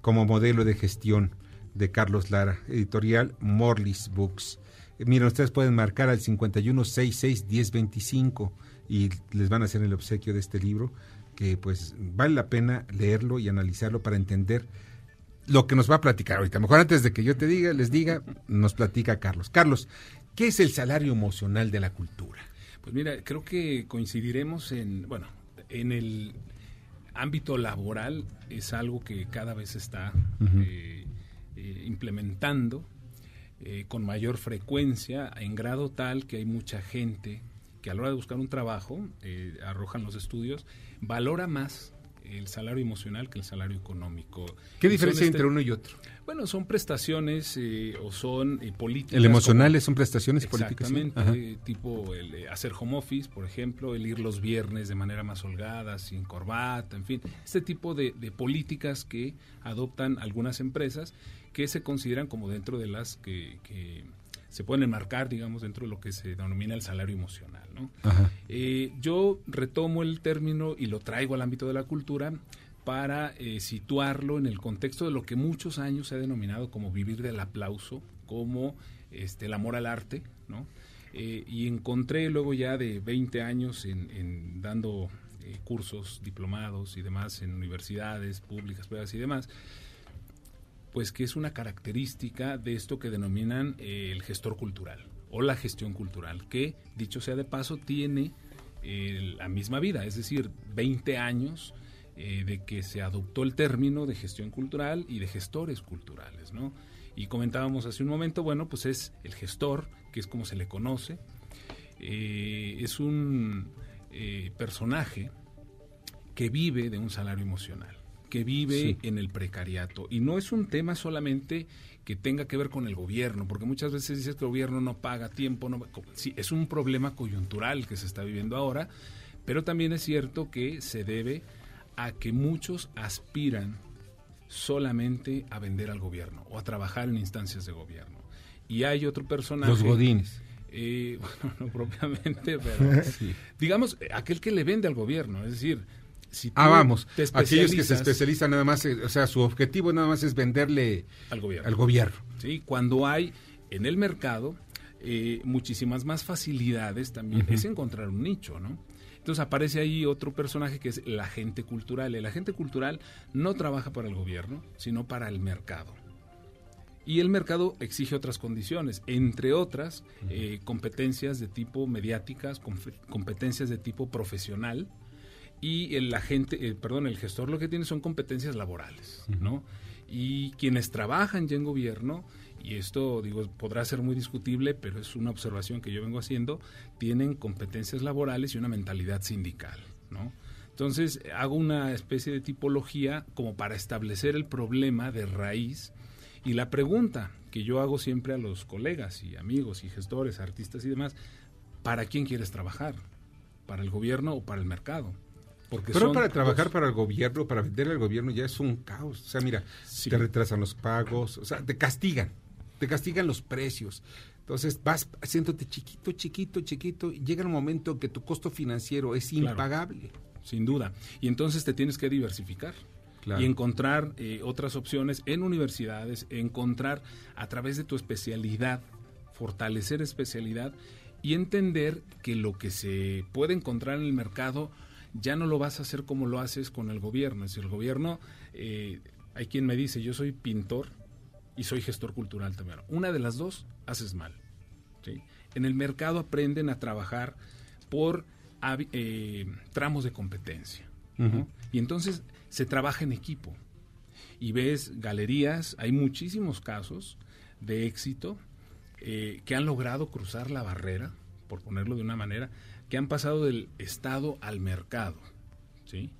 como modelo de gestión de Carlos Lara, editorial Morlis Books. Miren, ustedes pueden marcar al 5166-1025 y les van a hacer el obsequio de este libro, que pues vale la pena leerlo y analizarlo para entender lo que nos va a platicar ahorita. Mejor antes de que yo te diga, les diga, nos platica Carlos. Carlos, ¿qué es el salario emocional de la cultura? Pues mira, creo que coincidiremos en, bueno, en el ámbito laboral es algo que cada vez está eh, eh, implementando eh, con mayor frecuencia, en grado tal que hay mucha gente que a la hora de buscar un trabajo, eh, arrojan los estudios, valora más el salario emocional que el salario económico. ¿Qué diferencia entre uno y otro? Bueno, son prestaciones eh, o son políticas. ¿El emocional son prestaciones políticas? Exactamente, tipo el hacer home office, por ejemplo, el ir los viernes de manera más holgada, sin corbata, en fin, este tipo de, de políticas que adoptan algunas empresas que se consideran como dentro de las que, se pueden enmarcar, digamos, dentro de lo que se denomina el salario emocional. ¿no? Eh, yo retomo el término y lo traigo al ámbito de la cultura para eh, situarlo en el contexto de lo que muchos años se ha denominado como vivir del aplauso, como este, el amor al arte, ¿no? Eh, y encontré luego ya de 20 años en, dando cursos, diplomados y demás en universidades públicas, privadas y demás, pues que es una característica de esto que denominan eh, el gestor cultural o la gestión cultural, que dicho sea de paso tiene eh, la misma vida, es decir, 20 años eh, de que se adoptó el término de gestión cultural y de gestores culturales, ¿no? Y comentábamos hace un momento, bueno, pues es el gestor, que es como se le conoce, es un personaje que vive de un salario emocional que vive en el precariato. Y no es un tema solamente que tenga que ver con el gobierno, porque muchas veces dices que el gobierno no paga tiempo, no, sí, es un problema coyuntural que se está viviendo ahora, pero también es cierto que se debe a que muchos aspiran solamente a vender al gobierno o a trabajar en instancias de gobierno. Y hay otro personaje. Los godines. Eh, bueno, no propiamente, pero digamos, aquel que le vende al gobierno, es decir, si ah, vamos, aquellos que se especializan nada más, o sea, su objetivo nada más es venderle al gobierno. Al gobierno. Sí, cuando hay en el mercado eh, muchísimas más facilidades también, es encontrar un nicho, ¿no? Entonces aparece ahí otro personaje que es el agente cultural. El agente cultural no trabaja para el gobierno, sino para el mercado. Y el mercado exige otras condiciones, entre otras eh, competencias de tipo mediáticas, competencias de tipo profesional, y el agente, eh, perdón, el gestor lo que tiene son competencias laborales, ¿no? Y quienes trabajan ya en gobierno y esto digo podrá ser muy discutible, pero es una observación que yo vengo haciendo, tienen competencias laborales y una mentalidad sindical, ¿no? Entonces hago una especie de tipología como para establecer el problema de raíz y la pregunta que yo hago siempre a los colegas y amigos y gestores, artistas y demás, ¿para quién quieres trabajar? ¿Para el gobierno o para el mercado? Porque Pero para trabajar para el gobierno, para vender al gobierno ya es un caos. O sea, mira, te retrasan los pagos, o sea, te castigan te castigan los precios. Entonces vas haciéndote chiquito, chiquito, chiquito, y llega un momento que tu costo financiero es impagable. sin duda. Y entonces te tienes que diversificar. y encontrar eh, otras opciones en universidades, encontrar a través de tu especialidad, fortalecer especialidad y entender que lo que se puede encontrar en el mercado ya no lo vas a hacer como lo haces con el gobierno. Es decir, el gobierno, eh, hay quien me dice, yo soy pintor, y soy gestor cultural también. Una de las dos haces mal. En el mercado aprenden a trabajar por eh, tramos de competencia. Y entonces se trabaja en equipo. Y ves galerías, hay muchísimos casos de éxito eh, que han logrado cruzar la barrera, por ponerlo de una manera, que han pasado del Estado al mercado. ¿sí?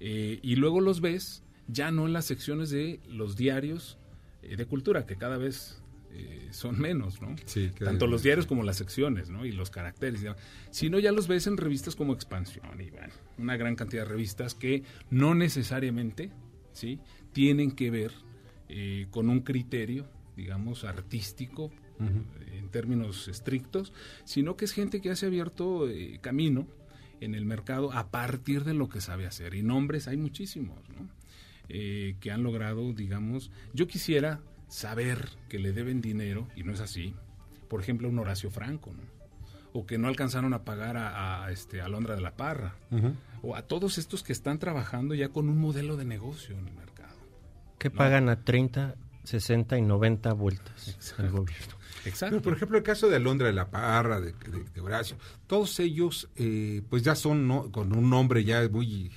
Eh, y luego los ves ya no en las secciones de los diarios eh, de cultura, que cada vez eh, son menos, ¿no? Sí, Tanto los diarios como las secciones, ¿no? Y los caracteres. Sino ya los ves en revistas como Expansión y bueno, una gran cantidad de revistas que no necesariamente, ¿sí? Tienen que ver con un criterio, digamos, artístico, en términos estrictos, sino que es gente que ha abierto camino en el mercado a partir de lo que sabe hacer. Y nombres hay muchísimos, ¿no? Eh, que han logrado, digamos, yo quisiera saber que le deben dinero, y no es así, por ejemplo, un Horacio Franco, ¿no? o que no alcanzaron a pagar a, este, a Londra de la Parra, o a todos estos que están trabajando ya con un modelo de negocio en el mercado. Que pagan a 30, 60 y 90 vueltas al gobierno. Exacto. por ejemplo, el caso de Alondra de la Parra, de, Horacio, todos ellos eh, pues ya son con un nombre ya muy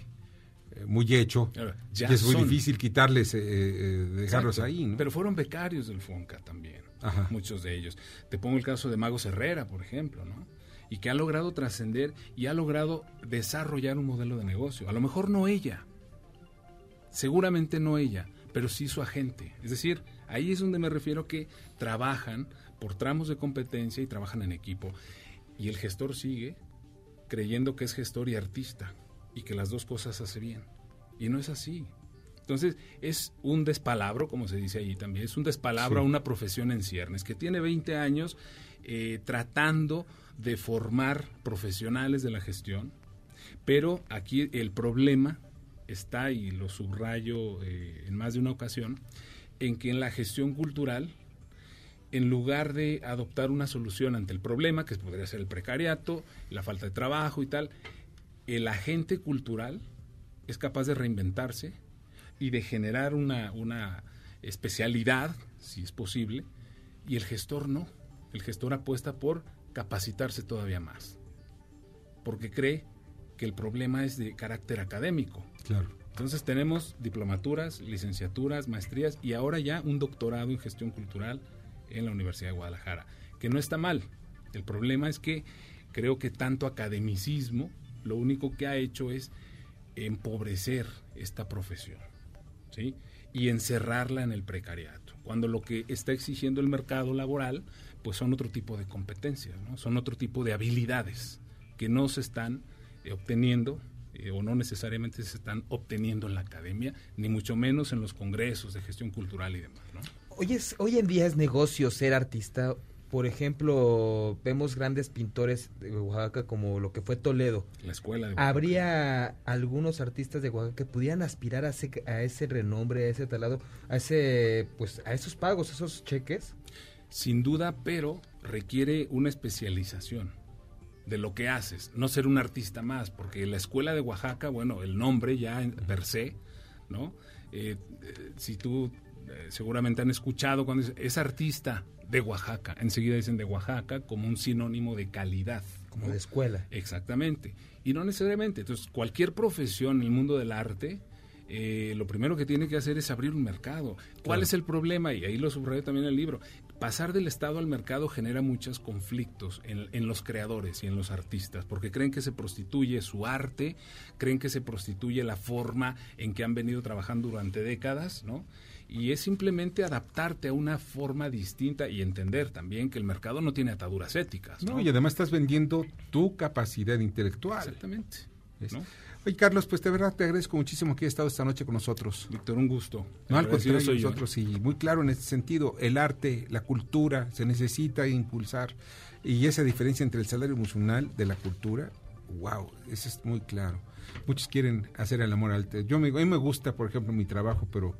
muy hecho. y es muy difícil quitarles, eh, eh, dejarlos ahí. Pero fueron becarios del FONCA también, muchos de ellos. Te pongo el caso de Magos Herrera, por ejemplo, ¿no? Y que ha logrado trascender y ha logrado desarrollar un modelo de negocio. A lo mejor no ella, seguramente no ella, pero sí su agente. Es decir, ahí es donde me refiero que trabajan por tramos de competencia y trabajan en equipo. Y el gestor sigue creyendo que es gestor y artista y que las dos cosas hace bien. Y no es así. Entonces, es un despalabro, como se dice ahí también, es un despalabro a una profesión en ciernes, que tiene 20 años eh, tratando de formar profesionales de la gestión, pero aquí el problema está, y lo subrayo eh, en más de una ocasión, en que en la gestión cultural, en lugar de adoptar una solución ante el problema, que podría ser el precariato, la falta de trabajo y tal, el agente cultural es capaz de reinventarse y de generar una, una especialidad, si es posible, y el gestor no. El gestor apuesta por capacitarse todavía más, porque cree que el problema es de carácter académico. Claro. Entonces tenemos diplomaturas, licenciaturas, maestrías y ahora ya un doctorado en gestión cultural en la Universidad de Guadalajara, que no está mal. El problema es que creo que tanto academicismo lo único que ha hecho es empobrecer esta profesión ¿sí? y encerrarla en el precariato, cuando lo que está exigiendo el mercado laboral pues son otro tipo de competencias, ¿no? son otro tipo de habilidades que no se están obteniendo eh, o no necesariamente se están obteniendo en la academia, ni mucho menos en los congresos de gestión cultural y demás. ¿no? Hoy, es, hoy en día es negocio ser artista. Por ejemplo, vemos grandes pintores de Oaxaca como lo que fue Toledo. La escuela de ¿Habría algunos artistas de Oaxaca que pudieran aspirar a ese, a ese renombre, a ese talado, a ese, pues, a esos pagos, a esos cheques? Sin duda, pero requiere una especialización de lo que haces, no ser un artista más, porque la escuela de Oaxaca, bueno, el nombre ya en per se, ¿no? Eh, eh, si tú eh, seguramente han escuchado cuando es, es, artista de Oaxaca, enseguida dicen de Oaxaca como un sinónimo de calidad. Como ¿no? de escuela. Exactamente. Y no necesariamente. Entonces, cualquier profesión en el mundo del arte, eh, lo primero que tiene que hacer es abrir un mercado. ¿Cuál Claro. es el problema? Y ahí lo subrayé también en el libro. Pasar del Estado al mercado genera muchos conflictos en, en los creadores y en los artistas, porque creen que se prostituye su arte, creen que se prostituye la forma en que han venido trabajando durante décadas, ¿no? Y es simplemente adaptarte a una forma distinta y entender también que el mercado no tiene ataduras éticas. No, ¿no? y además estás vendiendo tu capacidad intelectual. Exactamente. Oye, Carlos, pues de verdad te agradezco muchísimo que hayas estado esta noche con nosotros. Víctor, un gusto. No, al contrario, soy yo, nosotros, y muy claro en este sentido, el arte, la cultura, se necesita impulsar. Y esa diferencia entre el salario emocional de la cultura, wow, eso es muy claro. Muchos quieren hacer el amor al arte. Yo me, a mí me gusta, por ejemplo, mi trabajo, pero,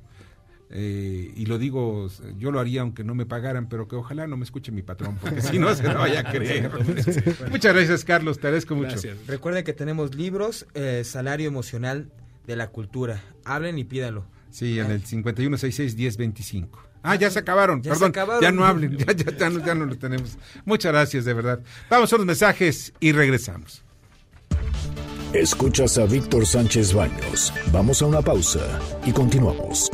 eh, y lo digo, yo lo haría aunque no me pagaran, pero que ojalá no me escuche mi patrón, porque si no se lo vaya a creer. Muchas gracias, Carlos, te agradezco mucho. Recuerden que tenemos libros, eh, Salario Emocional de la Cultura. Hablen y pídalo. Sí, en el 5166-1025. Ah, ya se acabaron, Ya se perdón, acabaron. ya no hablen, ya, ya, ya no, ya no lo tenemos. Muchas gracias, de verdad. Vamos a los mensajes y regresamos. Escuchas a Víctor Sánchez Baños. Vamos a una pausa y continuamos.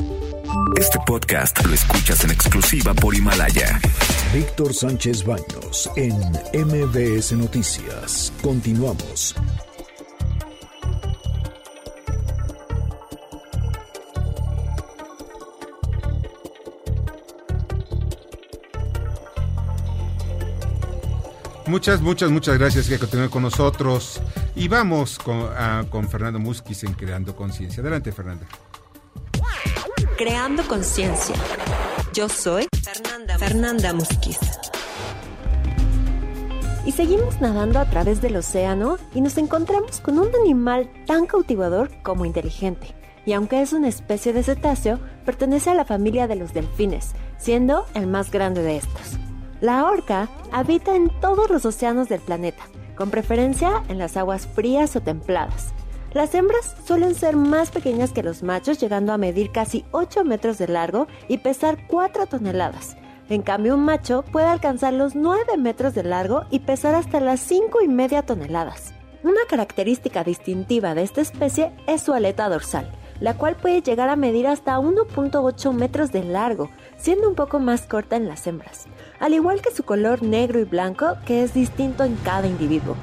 Este podcast lo escuchas en exclusiva por Himalaya. Víctor Sánchez Baños en MBS Noticias. Continuamos. Muchas, muchas, muchas gracias que continúen con nosotros. Y vamos con, con Fernando Musquiz en Creando Conciencia. Adelante, Fernanda. Creando conciencia. Yo soy Fernanda, Musquiz. Y seguimos nadando a través del océano y nos encontramos con un animal tan cautivador como inteligente. Y aunque es una especie de cetáceo, pertenece a la familia de los delfines, siendo el más grande de estos. La orca habita en todos los océanos del planeta, con preferencia en las aguas frías o templadas. Las hembras suelen ser más pequeñas que los machos, llegando a medir casi 8 metros de largo y pesar 4 toneladas. En cambio, un macho puede alcanzar los 9 metros de largo y pesar hasta las 5 y media toneladas. Una característica distintiva de esta especie es su aleta dorsal, la cual puede llegar a medir hasta 1.8 metros de largo, siendo un poco más corta en las hembras, al igual que su color negro y blanco que es distinto en cada individuo.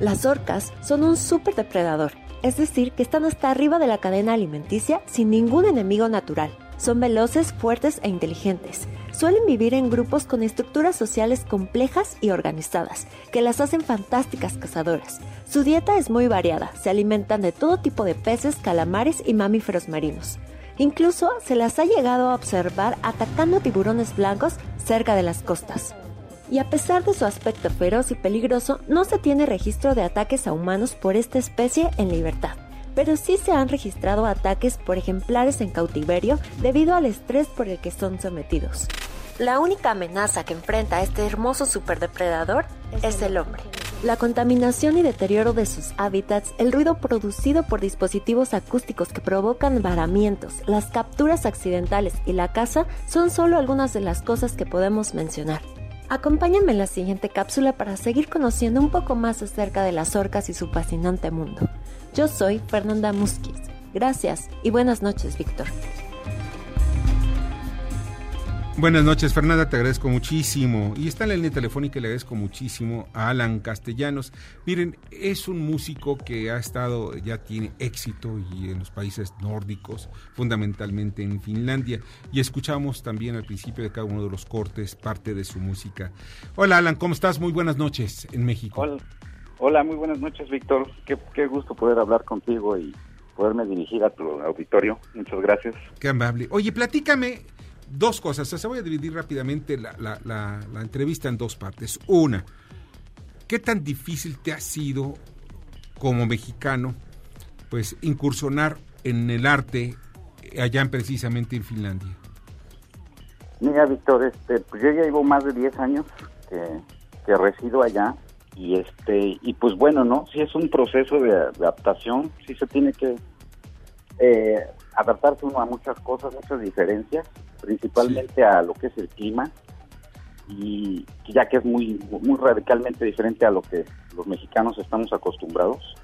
Las orcas son un superdepredador, es decir, que están hasta arriba de la cadena alimenticia sin ningún enemigo natural. Son veloces, fuertes e inteligentes. Suelen vivir en grupos con estructuras sociales complejas y organizadas, que las hacen fantásticas cazadoras. Su dieta es muy variada, se alimentan de todo tipo de peces, calamares y mamíferos marinos. Incluso se las ha llegado a observar atacando tiburones blancos cerca de las costas. Y a pesar de su aspecto feroz y peligroso, no se tiene registro de ataques a humanos por esta especie en libertad. Pero sí se han registrado ataques por ejemplares en cautiverio debido al estrés por el que son sometidos. La única amenaza que enfrenta este hermoso superdepredador es el hombre. La contaminación y deterioro de sus hábitats, el ruido producido por dispositivos acústicos que provocan varamientos, las capturas accidentales y la caza son solo algunas de las cosas que podemos mencionar. Acompáñenme en la siguiente cápsula para seguir conociendo un poco más acerca de las orcas y su fascinante mundo. Yo soy Fernanda Musquiz. Gracias y buenas noches, Víctor. Buenas noches, Fernanda, te agradezco muchísimo. Y está en la línea telefónica y le agradezco muchísimo a Alan Castellanos. Miren, es un músico que ha estado, ya tiene éxito y en los países nórdicos, fundamentalmente en Finlandia. Y escuchamos también al principio de cada uno de los cortes parte de su música. Hola, Alan, ¿cómo estás? Muy buenas noches en México. Hola, Hola, muy buenas noches, Víctor. Qué, qué gusto poder hablar contigo y poderme dirigir a tu auditorio. Muchas gracias. Qué amable. Oye, platícame dos cosas. O sea, voy a dividir rápidamente la, la, la, la entrevista en dos partes. Una, ¿qué tan difícil te ha sido como mexicano pues incursionar en el arte allá en, precisamente en Finlandia? Mira, Víctor, este, pues yo ya llevo más de 10 años que, que resido allá y este y pues bueno, ¿no? Sí es un proceso de, de adaptación, sí se tiene que eh, adaptarse uno a muchas cosas, muchas diferencias, principalmente a lo que es el clima y ya que es muy muy radicalmente diferente a lo que los mexicanos estamos acostumbrados.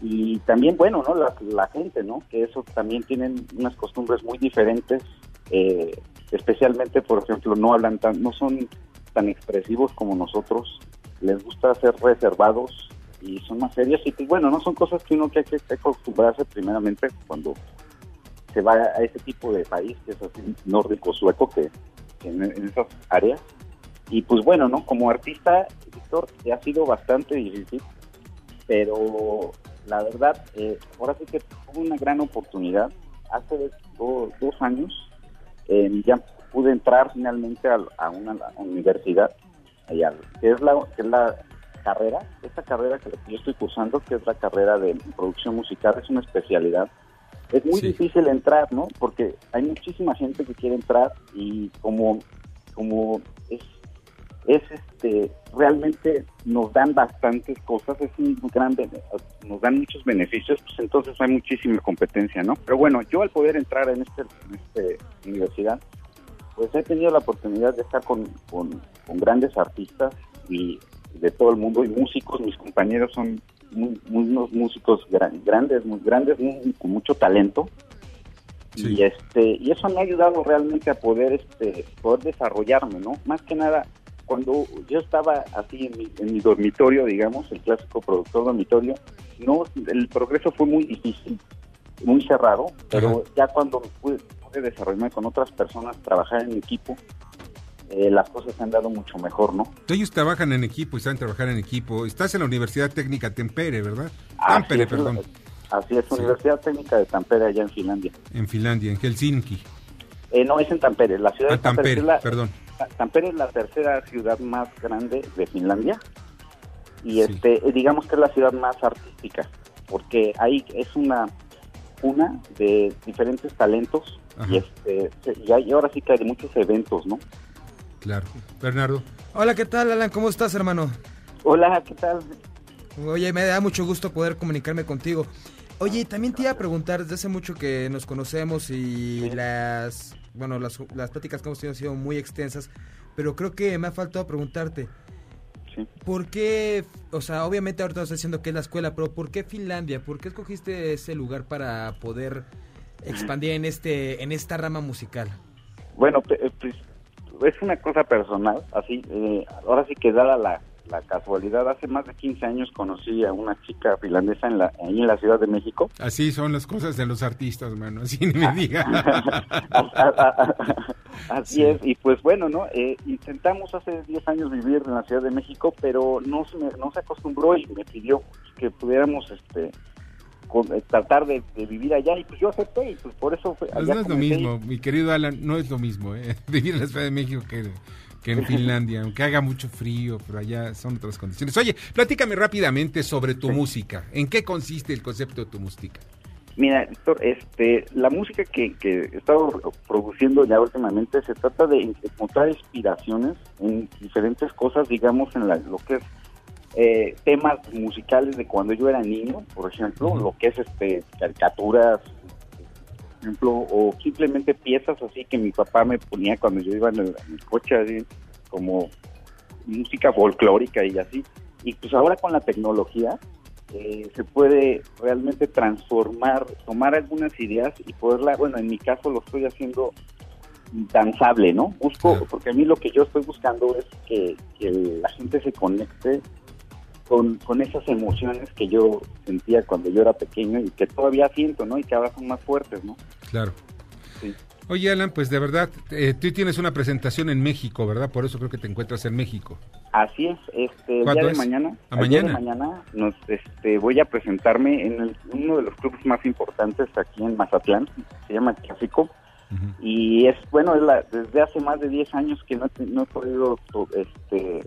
Y también bueno no la, la gente no que eso también tienen unas costumbres muy diferentes eh, especialmente por ejemplo no hablan tan no son tan expresivos como nosotros les gusta ser reservados y son más serios y pues bueno no son cosas que uno que hay que acostumbrarse primeramente cuando se va a ese tipo de país que es así nórdico sueco que, que en, en esas áreas y pues bueno, ¿no? Como artista, Víctor, ha sido bastante difícil, pero la verdad, eh, ahora sí que tuve una gran oportunidad. Hace dos, dos años eh, ya pude entrar finalmente a, a una universidad, allá, que es la, que es la carrera, esta carrera que yo estoy cursando, que es la carrera de producción musical, es una especialidad. Es muy sí. difícil entrar, ¿no? Porque hay muchísima gente que quiere entrar y como, como es es este realmente nos dan bastantes cosas es un gran nos dan muchos beneficios pues entonces hay muchísima competencia no pero bueno yo al poder entrar en este, en este universidad pues he tenido la oportunidad de estar con, con, con grandes artistas y de todo el mundo y músicos mis compañeros son muy, muy unos músicos gran, grandes muy grandes muy, con mucho talento sí. y este y eso me ha ayudado realmente a poder este poder desarrollarme no más que nada cuando yo estaba así en mi, en mi, dormitorio, digamos, el clásico productor dormitorio, no, el progreso fue muy difícil, muy cerrado, pero Ajá. ya cuando pude, pude, desarrollarme con otras personas, trabajar en equipo, eh, las cosas se han dado mucho mejor, ¿no? Ellos trabajan en equipo y saben trabajar en equipo. Estás en la Universidad Técnica Tempere, ¿verdad? Tampere, perdón. Así es, Universidad sí. Técnica de Tampere, allá en Finlandia. En Finlandia, en Helsinki. Eh, no, es en Tampere, la ciudad ah, de Tampere. Tampere la, perdón Tampere es la tercera ciudad más grande de Finlandia y sí. este digamos que es la ciudad más artística porque ahí es una una de diferentes talentos Ajá. y este y, hay, y ahora sí que hay muchos eventos, ¿no? Claro. Bernardo. Hola, ¿qué tal, Alan? ¿Cómo estás, hermano? Hola, ¿qué tal? Oye, me da mucho gusto poder comunicarme contigo. Oye, también te iba a preguntar, desde hace mucho que nos conocemos y sí. las bueno, las, las pláticas que hemos tenido han sido muy extensas, pero creo que me ha faltado preguntarte, sí. ¿por qué, o sea, obviamente ahorita estás diciendo que es la escuela, pero ¿por qué Finlandia? ¿Por qué escogiste ese lugar para poder expandir en este en esta rama musical? Bueno, pues es una cosa personal, así, eh, ahora sí que dada la, la casualidad, hace más de 15 años conocí a una chica finlandesa en la, ahí en la Ciudad de México. Así son las cosas de los artistas, mano, así ni me diga. así sí. es, y pues bueno, ¿no? Eh, intentamos hace 10 años vivir en la Ciudad de México, pero no se, no se acostumbró y me pidió que pudiéramos este con, eh, tratar de, de, vivir allá y pues yo acepté y pues por eso fue pues no es lo mismo, mi querido Alan, no es lo mismo eh, vivir en la Ciudad de México que que en Finlandia, aunque haga mucho frío, pero allá son otras condiciones. Oye, platícame rápidamente sobre tu sí. música. ¿En qué consiste el concepto de tu música? Mira, Víctor, este, la música que, que he estado produciendo ya últimamente se trata de encontrar inspiraciones en diferentes cosas, digamos, en la, lo que es eh, temas musicales de cuando yo era niño, por ejemplo, uh -huh. lo que es este caricaturas, ejemplo, o simplemente piezas así que mi papá me ponía cuando yo iba en el, en el coche, así como música folclórica y así. Y pues ahora con la tecnología eh, se puede realmente transformar, tomar algunas ideas y poderla, bueno, en mi caso lo estoy haciendo danzable, ¿no? Busco, porque a mí lo que yo estoy buscando es que, que la gente se conecte con, con, esas emociones que yo sentía cuando yo era pequeño y que todavía siento, ¿no? Y que ahora son más fuertes, ¿no? Claro. Sí. Oye, Alan, pues de verdad, eh, tú tienes una presentación en México, ¿verdad? Por eso creo que te encuentras en México. Así es, este, el día de mañana, ¿A el día de mañana? mañana nos, este, voy a presentarme en el- uno de los clubes más importantes aquí en Mazatlán, se llama Clásico, y es, bueno, es la- desde hace más de 10 años que no, he- no he podido este,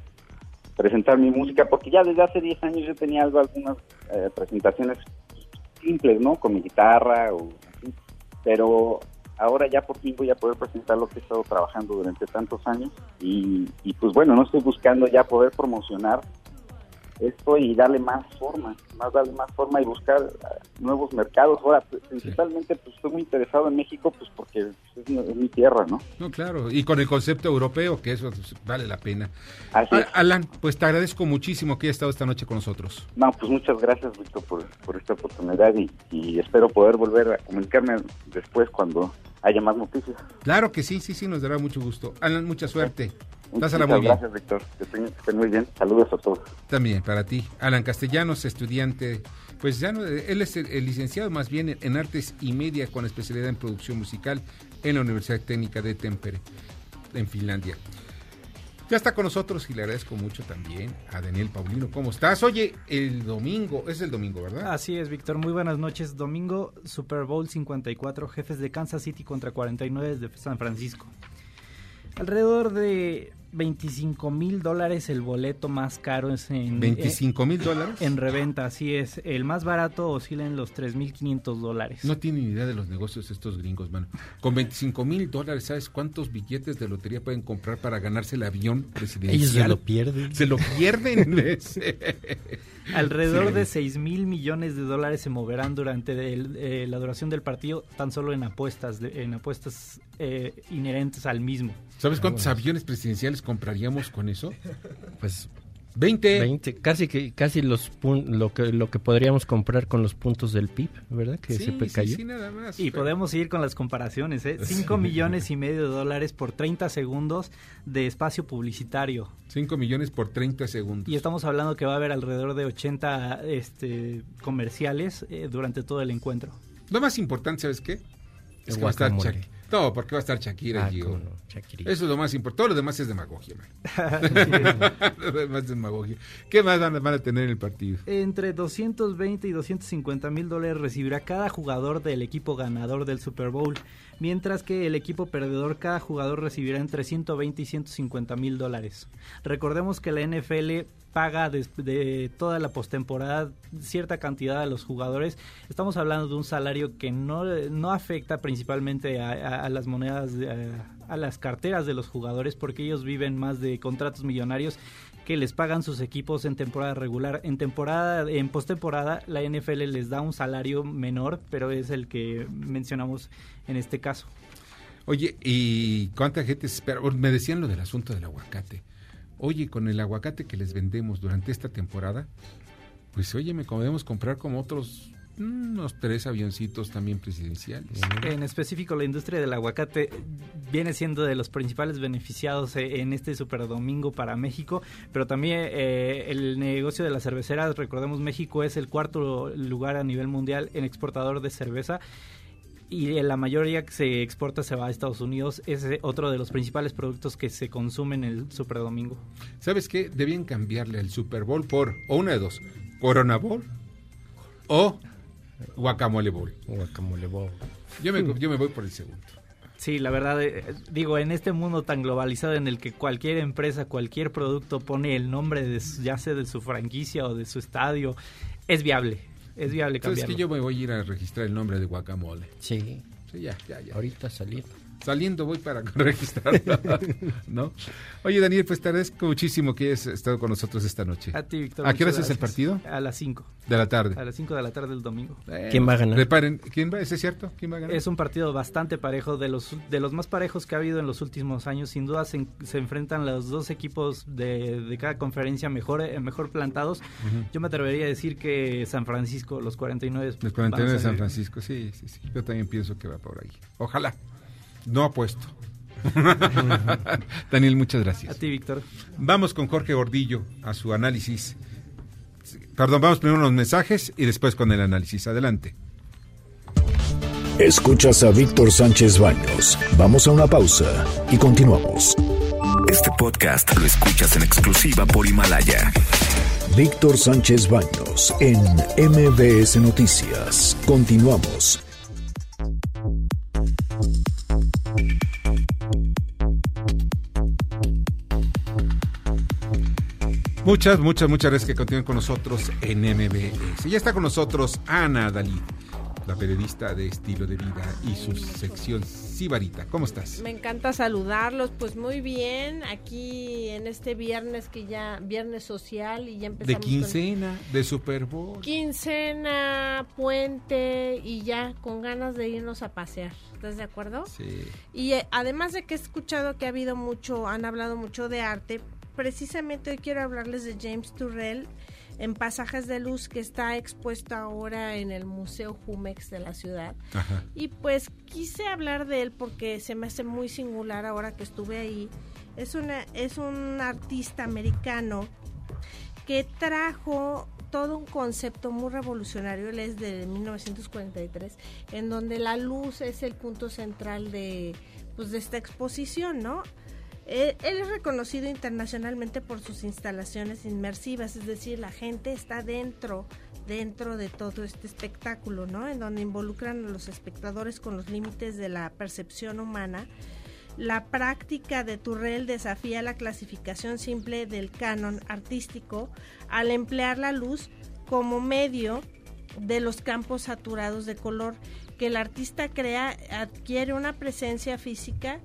presentar mi música, porque ya desde hace 10 años yo tenía algo, algunas eh, presentaciones simples, ¿no? Con mi guitarra o así, pero ahora ya por fin voy a poder presentar lo que he estado trabajando durante tantos años y, y pues bueno, no estoy buscando ya poder promocionar esto y darle más forma, más darle más forma y buscar ah, nuevos mercados. Ahora, pues, principalmente pues estoy muy interesado en México pues porque es, mi- es mi tierra, ¿no? No, claro, y con el concepto europeo, que eso pues, vale la pena. Así es. A- Alan, pues te agradezco muchísimo que hayas estado esta noche con nosotros. No, pues muchas gracias, Víctor, por, por esta oportunidad y, y espero poder volver a comunicarme después cuando haya más noticias. Claro que sí, sí, sí, nos dará mucho gusto. Alan, mucha suerte. Pásala muy bien. gracias, Víctor. Que estén, muy bien. Saludos a todos. También para ti. Alan Castellanos, estudiante, pues ya no, él es el, el licenciado más bien en, en artes y media con especialidad en producción musical en la Universidad Técnica de Tempere, en Finlandia. Ya está con nosotros y le agradezco mucho también a Daniel Paulino. ¿Cómo estás? Oye, el domingo, es el domingo, ¿verdad? Así es, Víctor. Muy buenas noches. Domingo, Super Bowl 54, jefes de Kansas City contra 49 de San Francisco. Alrededor de 25 mil dólares el boleto más caro es en... 25 mil dólares. En reventa, así es. El más barato oscila en los 3.500 dólares. No tienen ni idea de los negocios estos gringos, mano. Con 25 mil dólares, ¿sabes cuántos billetes de lotería pueden comprar para ganarse el avión presidencial? Ellos se lo pierden. Se lo pierden. Alrededor Sí. de 6 mil millones de dólares se moverán durante el- eh, la duración del partido, tan solo en apuestas, de- en apuestas eh, inherentes al mismo. ¿Sabes cuántos aviones presidenciales compraríamos con eso? Pues 20. 20, casi que casi los pun- lo que lo que podríamos comprar con los puntos del PIB, ¿verdad? Que se pe- cayó. nada más. Y podemos ir con las comparaciones, ¿eh? 5 millones y medio de dólares por 30 segundos de espacio publicitario. 5 millones por 30 segundos. Y estamos hablando que va a haber alrededor de 80 este, comerciales eh, durante todo el encuentro. Lo más importante, ¿sabes qué? Es El que va a estar. No, porque va a estar Shakira Ah, no, Shakira. Eso es lo más importante. Todo lo demás es demagogia, man. lo demás es demagogia. ¿Qué más van a, van a tener en el partido? Entre 220 y 250 mil dólares recibirá cada jugador del equipo ganador del Super Bowl, mientras que el equipo perdedor, cada jugador recibirá entre 120 y 150 mil dólares. Recordemos que la NFL paga de, de toda la postemporada cierta cantidad a los jugadores. Estamos hablando de un salario que no, no afecta principalmente a, las monedas, de- a las carteras de los jugadores, porque ellos viven más de contratos millonarios que les pagan sus equipos en temporada regular. En temporada, en postemporada, la NFL les da un salario menor, pero es el que mencionamos en este caso. Podemos ¿y cuánta gente espera? Me decían lo del asunto del aguacate. Oye, con el aguacate que les vendemos durante esta temporada, pues oye, me podemos comprar como otros unos tres avioncitos también presidenciales. En específico, la industria del aguacate viene siendo de los principales beneficiados eh, en este Super Domingo para México, pero también eh, el negocio de las cerveceras, recordemos, México es el cuarto lugar a nivel mundial en exportador de cerveza y la mayoría que se exporta se va a Estados Unidos. Es eh, otro de los principales productos que se consumen en el Super Domingo. ¿Sabes qué? Debían cambiarle el Super Bowl por, o una de dos, Corona Bowl o Guacamole Bowl. Guacamole Bowl. Yo me, yo me voy por el segundo. Sí, la verdad, eh, digo, en este mundo tan globalizado en el que cualquier empresa, cualquier producto pone el nombre de su- ya sea de su franquicia o de su estadio, es viable, es viable ¿Sabes cambiarlo. que yo me voy a ir a registrar el nombre de Guacamole? Sí. Sí, ya, ya, ya. Ahorita saliendo. Saliendo voy para registrarlo, ¿no? Oye, Daniel, pues te agradezco muchísimo que hayas estado con nosotros esta noche. A ti, Víctor. ¿A qué hora es el partido? A las 5. De la tarde. A las 5 de la tarde del domingo. ¿Quién va a ganar? Preparen. ¿Quién va? ¿Ese es cierto? ¿Quién va a ganar? Es un partido bastante parejo, de los, de los más parejos que ha habido en los últimos años. Sin duda se, se enfrentan los dos equipos de, de cada conferencia mejor, eh, mejor plantados. Yo me atrevería a decir que San Francisco, los 49. Los 49 de San Francisco, sí, sí, sí. Yo también pienso que va por ahí. Ojalá. No apuesto. Daniel, muchas gracias. A ti, Víctor. Vamos con Jorge Gordillo a su análisis. Perdón, vamos primero los mensajes y después con el análisis. Adelante. Escuchas a Víctor Sánchez Baños. Vamos a una pausa y continuamos. Este podcast lo escuchas en exclusiva por Himalaya. Víctor Sánchez Baños en MBS Noticias. Continuamos. Muchas, muchas, muchas gracias que continúen con nosotros en MBS. Ya está con nosotros Ana Dalí, la periodista de estilo de vida y su sección Sibarita. ¿Cómo estás? Me encanta saludarlos, pues muy bien, aquí en este viernes que ya, viernes social y ya empezamos. De quincena, de Super Bowl. Quincena, puente y ya con ganas de irnos a pasear. ¿Estás de acuerdo? Sí. Y eh, además de que he escuchado que ha habido mucho, han hablado mucho de arte, precisamente hoy quiero hablarles de James Turrell en Pasajes de Luz que está expuesto ahora en el Museo Jumex de la ciudad. Ajá. Y pues quise hablar de él porque se me hace muy singular ahora que estuve ahí. Es, una, es un artista americano que trajo todo un concepto muy revolucionario, él es de 1943, en donde la luz es el punto central de, pues, de esta exposición, ¿no? Eh, él es reconocido internacionalmente por sus instalaciones inmersivas, es decir, la gente está dentro dentro de todo este espectáculo, ¿no? En donde involucran a los espectadores con los límites de la percepción humana. La práctica de Turrell desafía la clasificación simple del canon artístico al emplear la luz como medio de los campos saturados de color que el artista crea adquiere una presencia física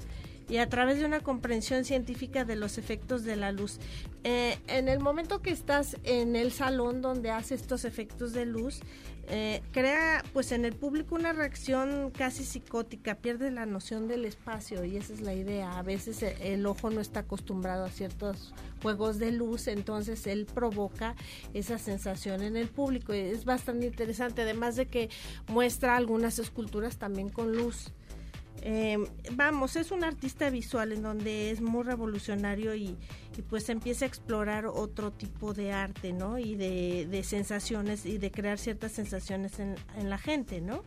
y a través de una comprensión científica de los efectos de la luz. Eh, en el momento que estás en el salón donde hace estos efectos de luz, eh, crea pues en el público una reacción casi psicótica, pierde la noción del espacio y esa es la idea. A veces el, el ojo no está acostumbrado a ciertos juegos de luz, entonces él provoca esa sensación en el público. Es bastante interesante, además de que muestra algunas esculturas también con luz. Eh, vamos, es un artista visual en donde es muy revolucionario y, y, pues empieza a explorar otro tipo de arte, ¿no? Y de, de sensaciones y de crear ciertas sensaciones en, en la gente, ¿no?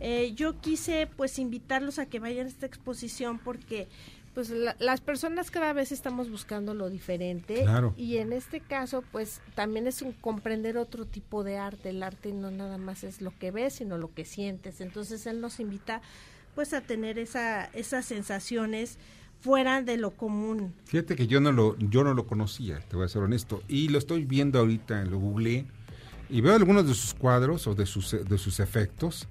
Eh, yo quise pues invitarlos a que vayan a esta exposición porque pues la, las personas cada vez estamos buscando lo diferente Claro. y en este caso pues también es un comprender otro tipo de arte el arte no nada más es lo que ves sino lo que sientes entonces él nos invita pues a tener esa, esas sensaciones fuera de lo común Fíjate que yo no lo, yo no lo conocía, te voy a ser honesto. Y lo estoy viendo ahorita, lo googleé, y veo algunos de sus cuadros o de sus, de sus efectos.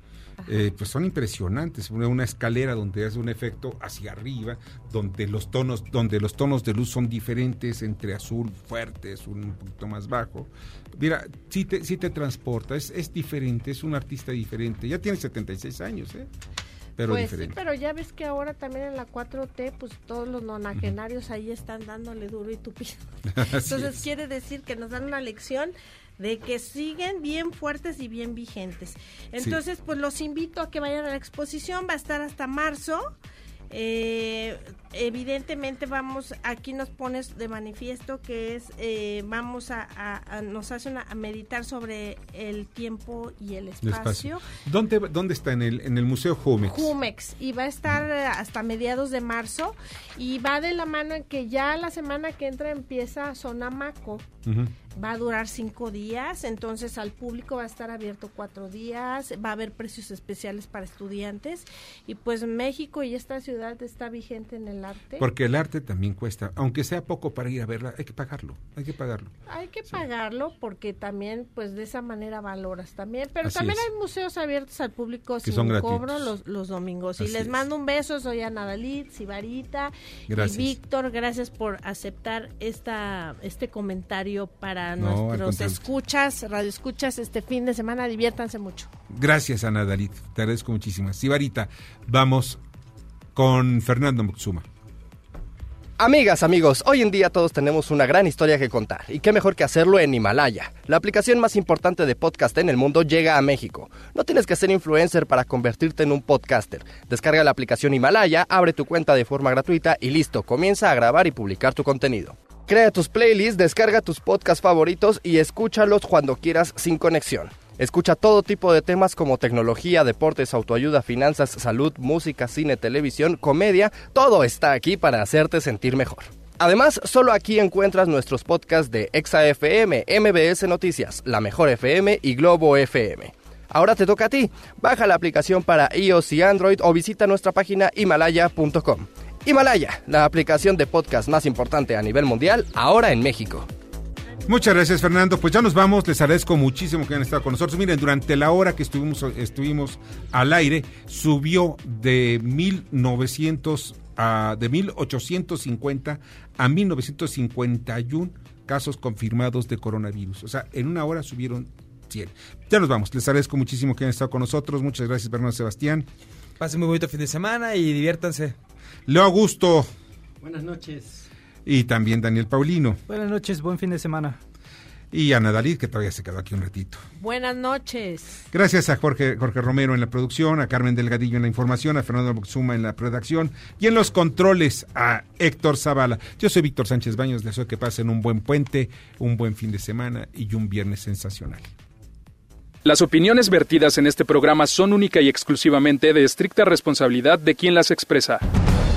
eh, pues son impresionantes. Una, una escalera donde hace un efecto hacia arriba, donde los tonos, donde los tonos de luz son diferentes, entre azul fuerte, azul un poquito más bajo. Mira, sí te, sí te transporta, es, es diferente, es un artista diferente. Ya tiene 76 años, ¿eh? Pero pues diferente. sí, pero ya ves que ahora también en la 4T, pues todos los nonagenarios ahí están dándole duro y tupido. Entonces es. quiere decir que nos dan una lección de que siguen bien fuertes y bien vigentes. Entonces, pues los invito a que vayan a la exposición, va a estar hasta marzo. Eh, evidentemente vamos, aquí nos pones de manifiesto que es, eh, vamos a, a- a- nos hacen a, a meditar sobre el tiempo y el El espacio. espacio. ¿Dónde, ¿Dónde está? En el, en el Museo Jumex. Jumex y va a estar eh, hasta mediados de marzo y va de la mano en que ya la semana que entra empieza Sonamaco. Ujú. Va a durar cinco días, entonces al público va a estar abierto cuatro días, va a haber precios especiales para estudiantes y pues México y esta ciudad está vigente en el arte. Porque el arte también cuesta, aunque sea poco para ir a verla, hay que pagarlo, hay que pagarlo. Hay que pagarlo porque también pues de esa manera valoras también, pero Así también es. hay museos abiertos al público Que sin son cobro los, los domingos. Y Así les es. mando un beso, soy Ana Dalit, Sibarita Gracias. y Víctor, gracias por aceptar esta este comentario para No, al nuestros escuchas, radio escuchas este fin de semana, diviértanse mucho. Gracias, Ana Dalit, te agradezco muchísimas. Sibarita, vamos con Fernando Muxuma. Amigas, amigos, hoy en día todos tenemos una gran historia que contar, y qué mejor que hacerlo en Himalaya. La aplicación más importante de podcast en el mundo llega a México. No tienes que ser influencer para convertirte en un podcaster. Descarga la aplicación Himalaya, abre tu cuenta de forma gratuita y listo, comienza a grabar y publicar tu contenido. Crea tus playlists, descarga tus podcasts favoritos y escúchalos cuando quieras sin conexión. Escucha todo tipo de temas como tecnología, deportes, autoayuda, finanzas, salud, música, cine, televisión, comedia. Todo está aquí para hacerte sentir mejor. Además, solo aquí encuentras nuestros podcasts de ExaFM, MBS Noticias, La Mejor FM y Globo FM. Ahora te toca a ti. Baja la aplicación para iOS y Android o visita nuestra página himalaya.com. Himalaya, la aplicación de podcast más importante a nivel mundial, ahora en México. Muchas gracias, Fernando. Pues ya nos vamos. Les agradezco muchísimo que hayan estado con nosotros. Miren, durante la hora que estuvimos, estuvimos al aire, subió de 1900 a, de 1850 a 1951 casos confirmados de coronavirus. O sea, en una hora subieron 100. Ya nos vamos. Les agradezco muchísimo que hayan estado con nosotros. Muchas gracias, Bernardo Sebastián. Pasen muy bonito fin de semana y diviértanse. Leo Augusto. Buenas noches. Y también Daniel Paulino. Buenas noches, buen fin de semana. Y Ana Dalí, que todavía se quedó aquí un ratito. Buenas noches. Gracias a Jorge, Jorge Romero en la producción, a Carmen Delgadillo en la información, a Fernando Boxuma en la redacción y en los controles a Héctor Zavala. Yo soy Víctor Sánchez Baños, deseo que pasen un buen puente, un buen fin de semana y un viernes sensacional. Las opiniones vertidas en este programa son única y exclusivamente de estricta responsabilidad de quien las expresa.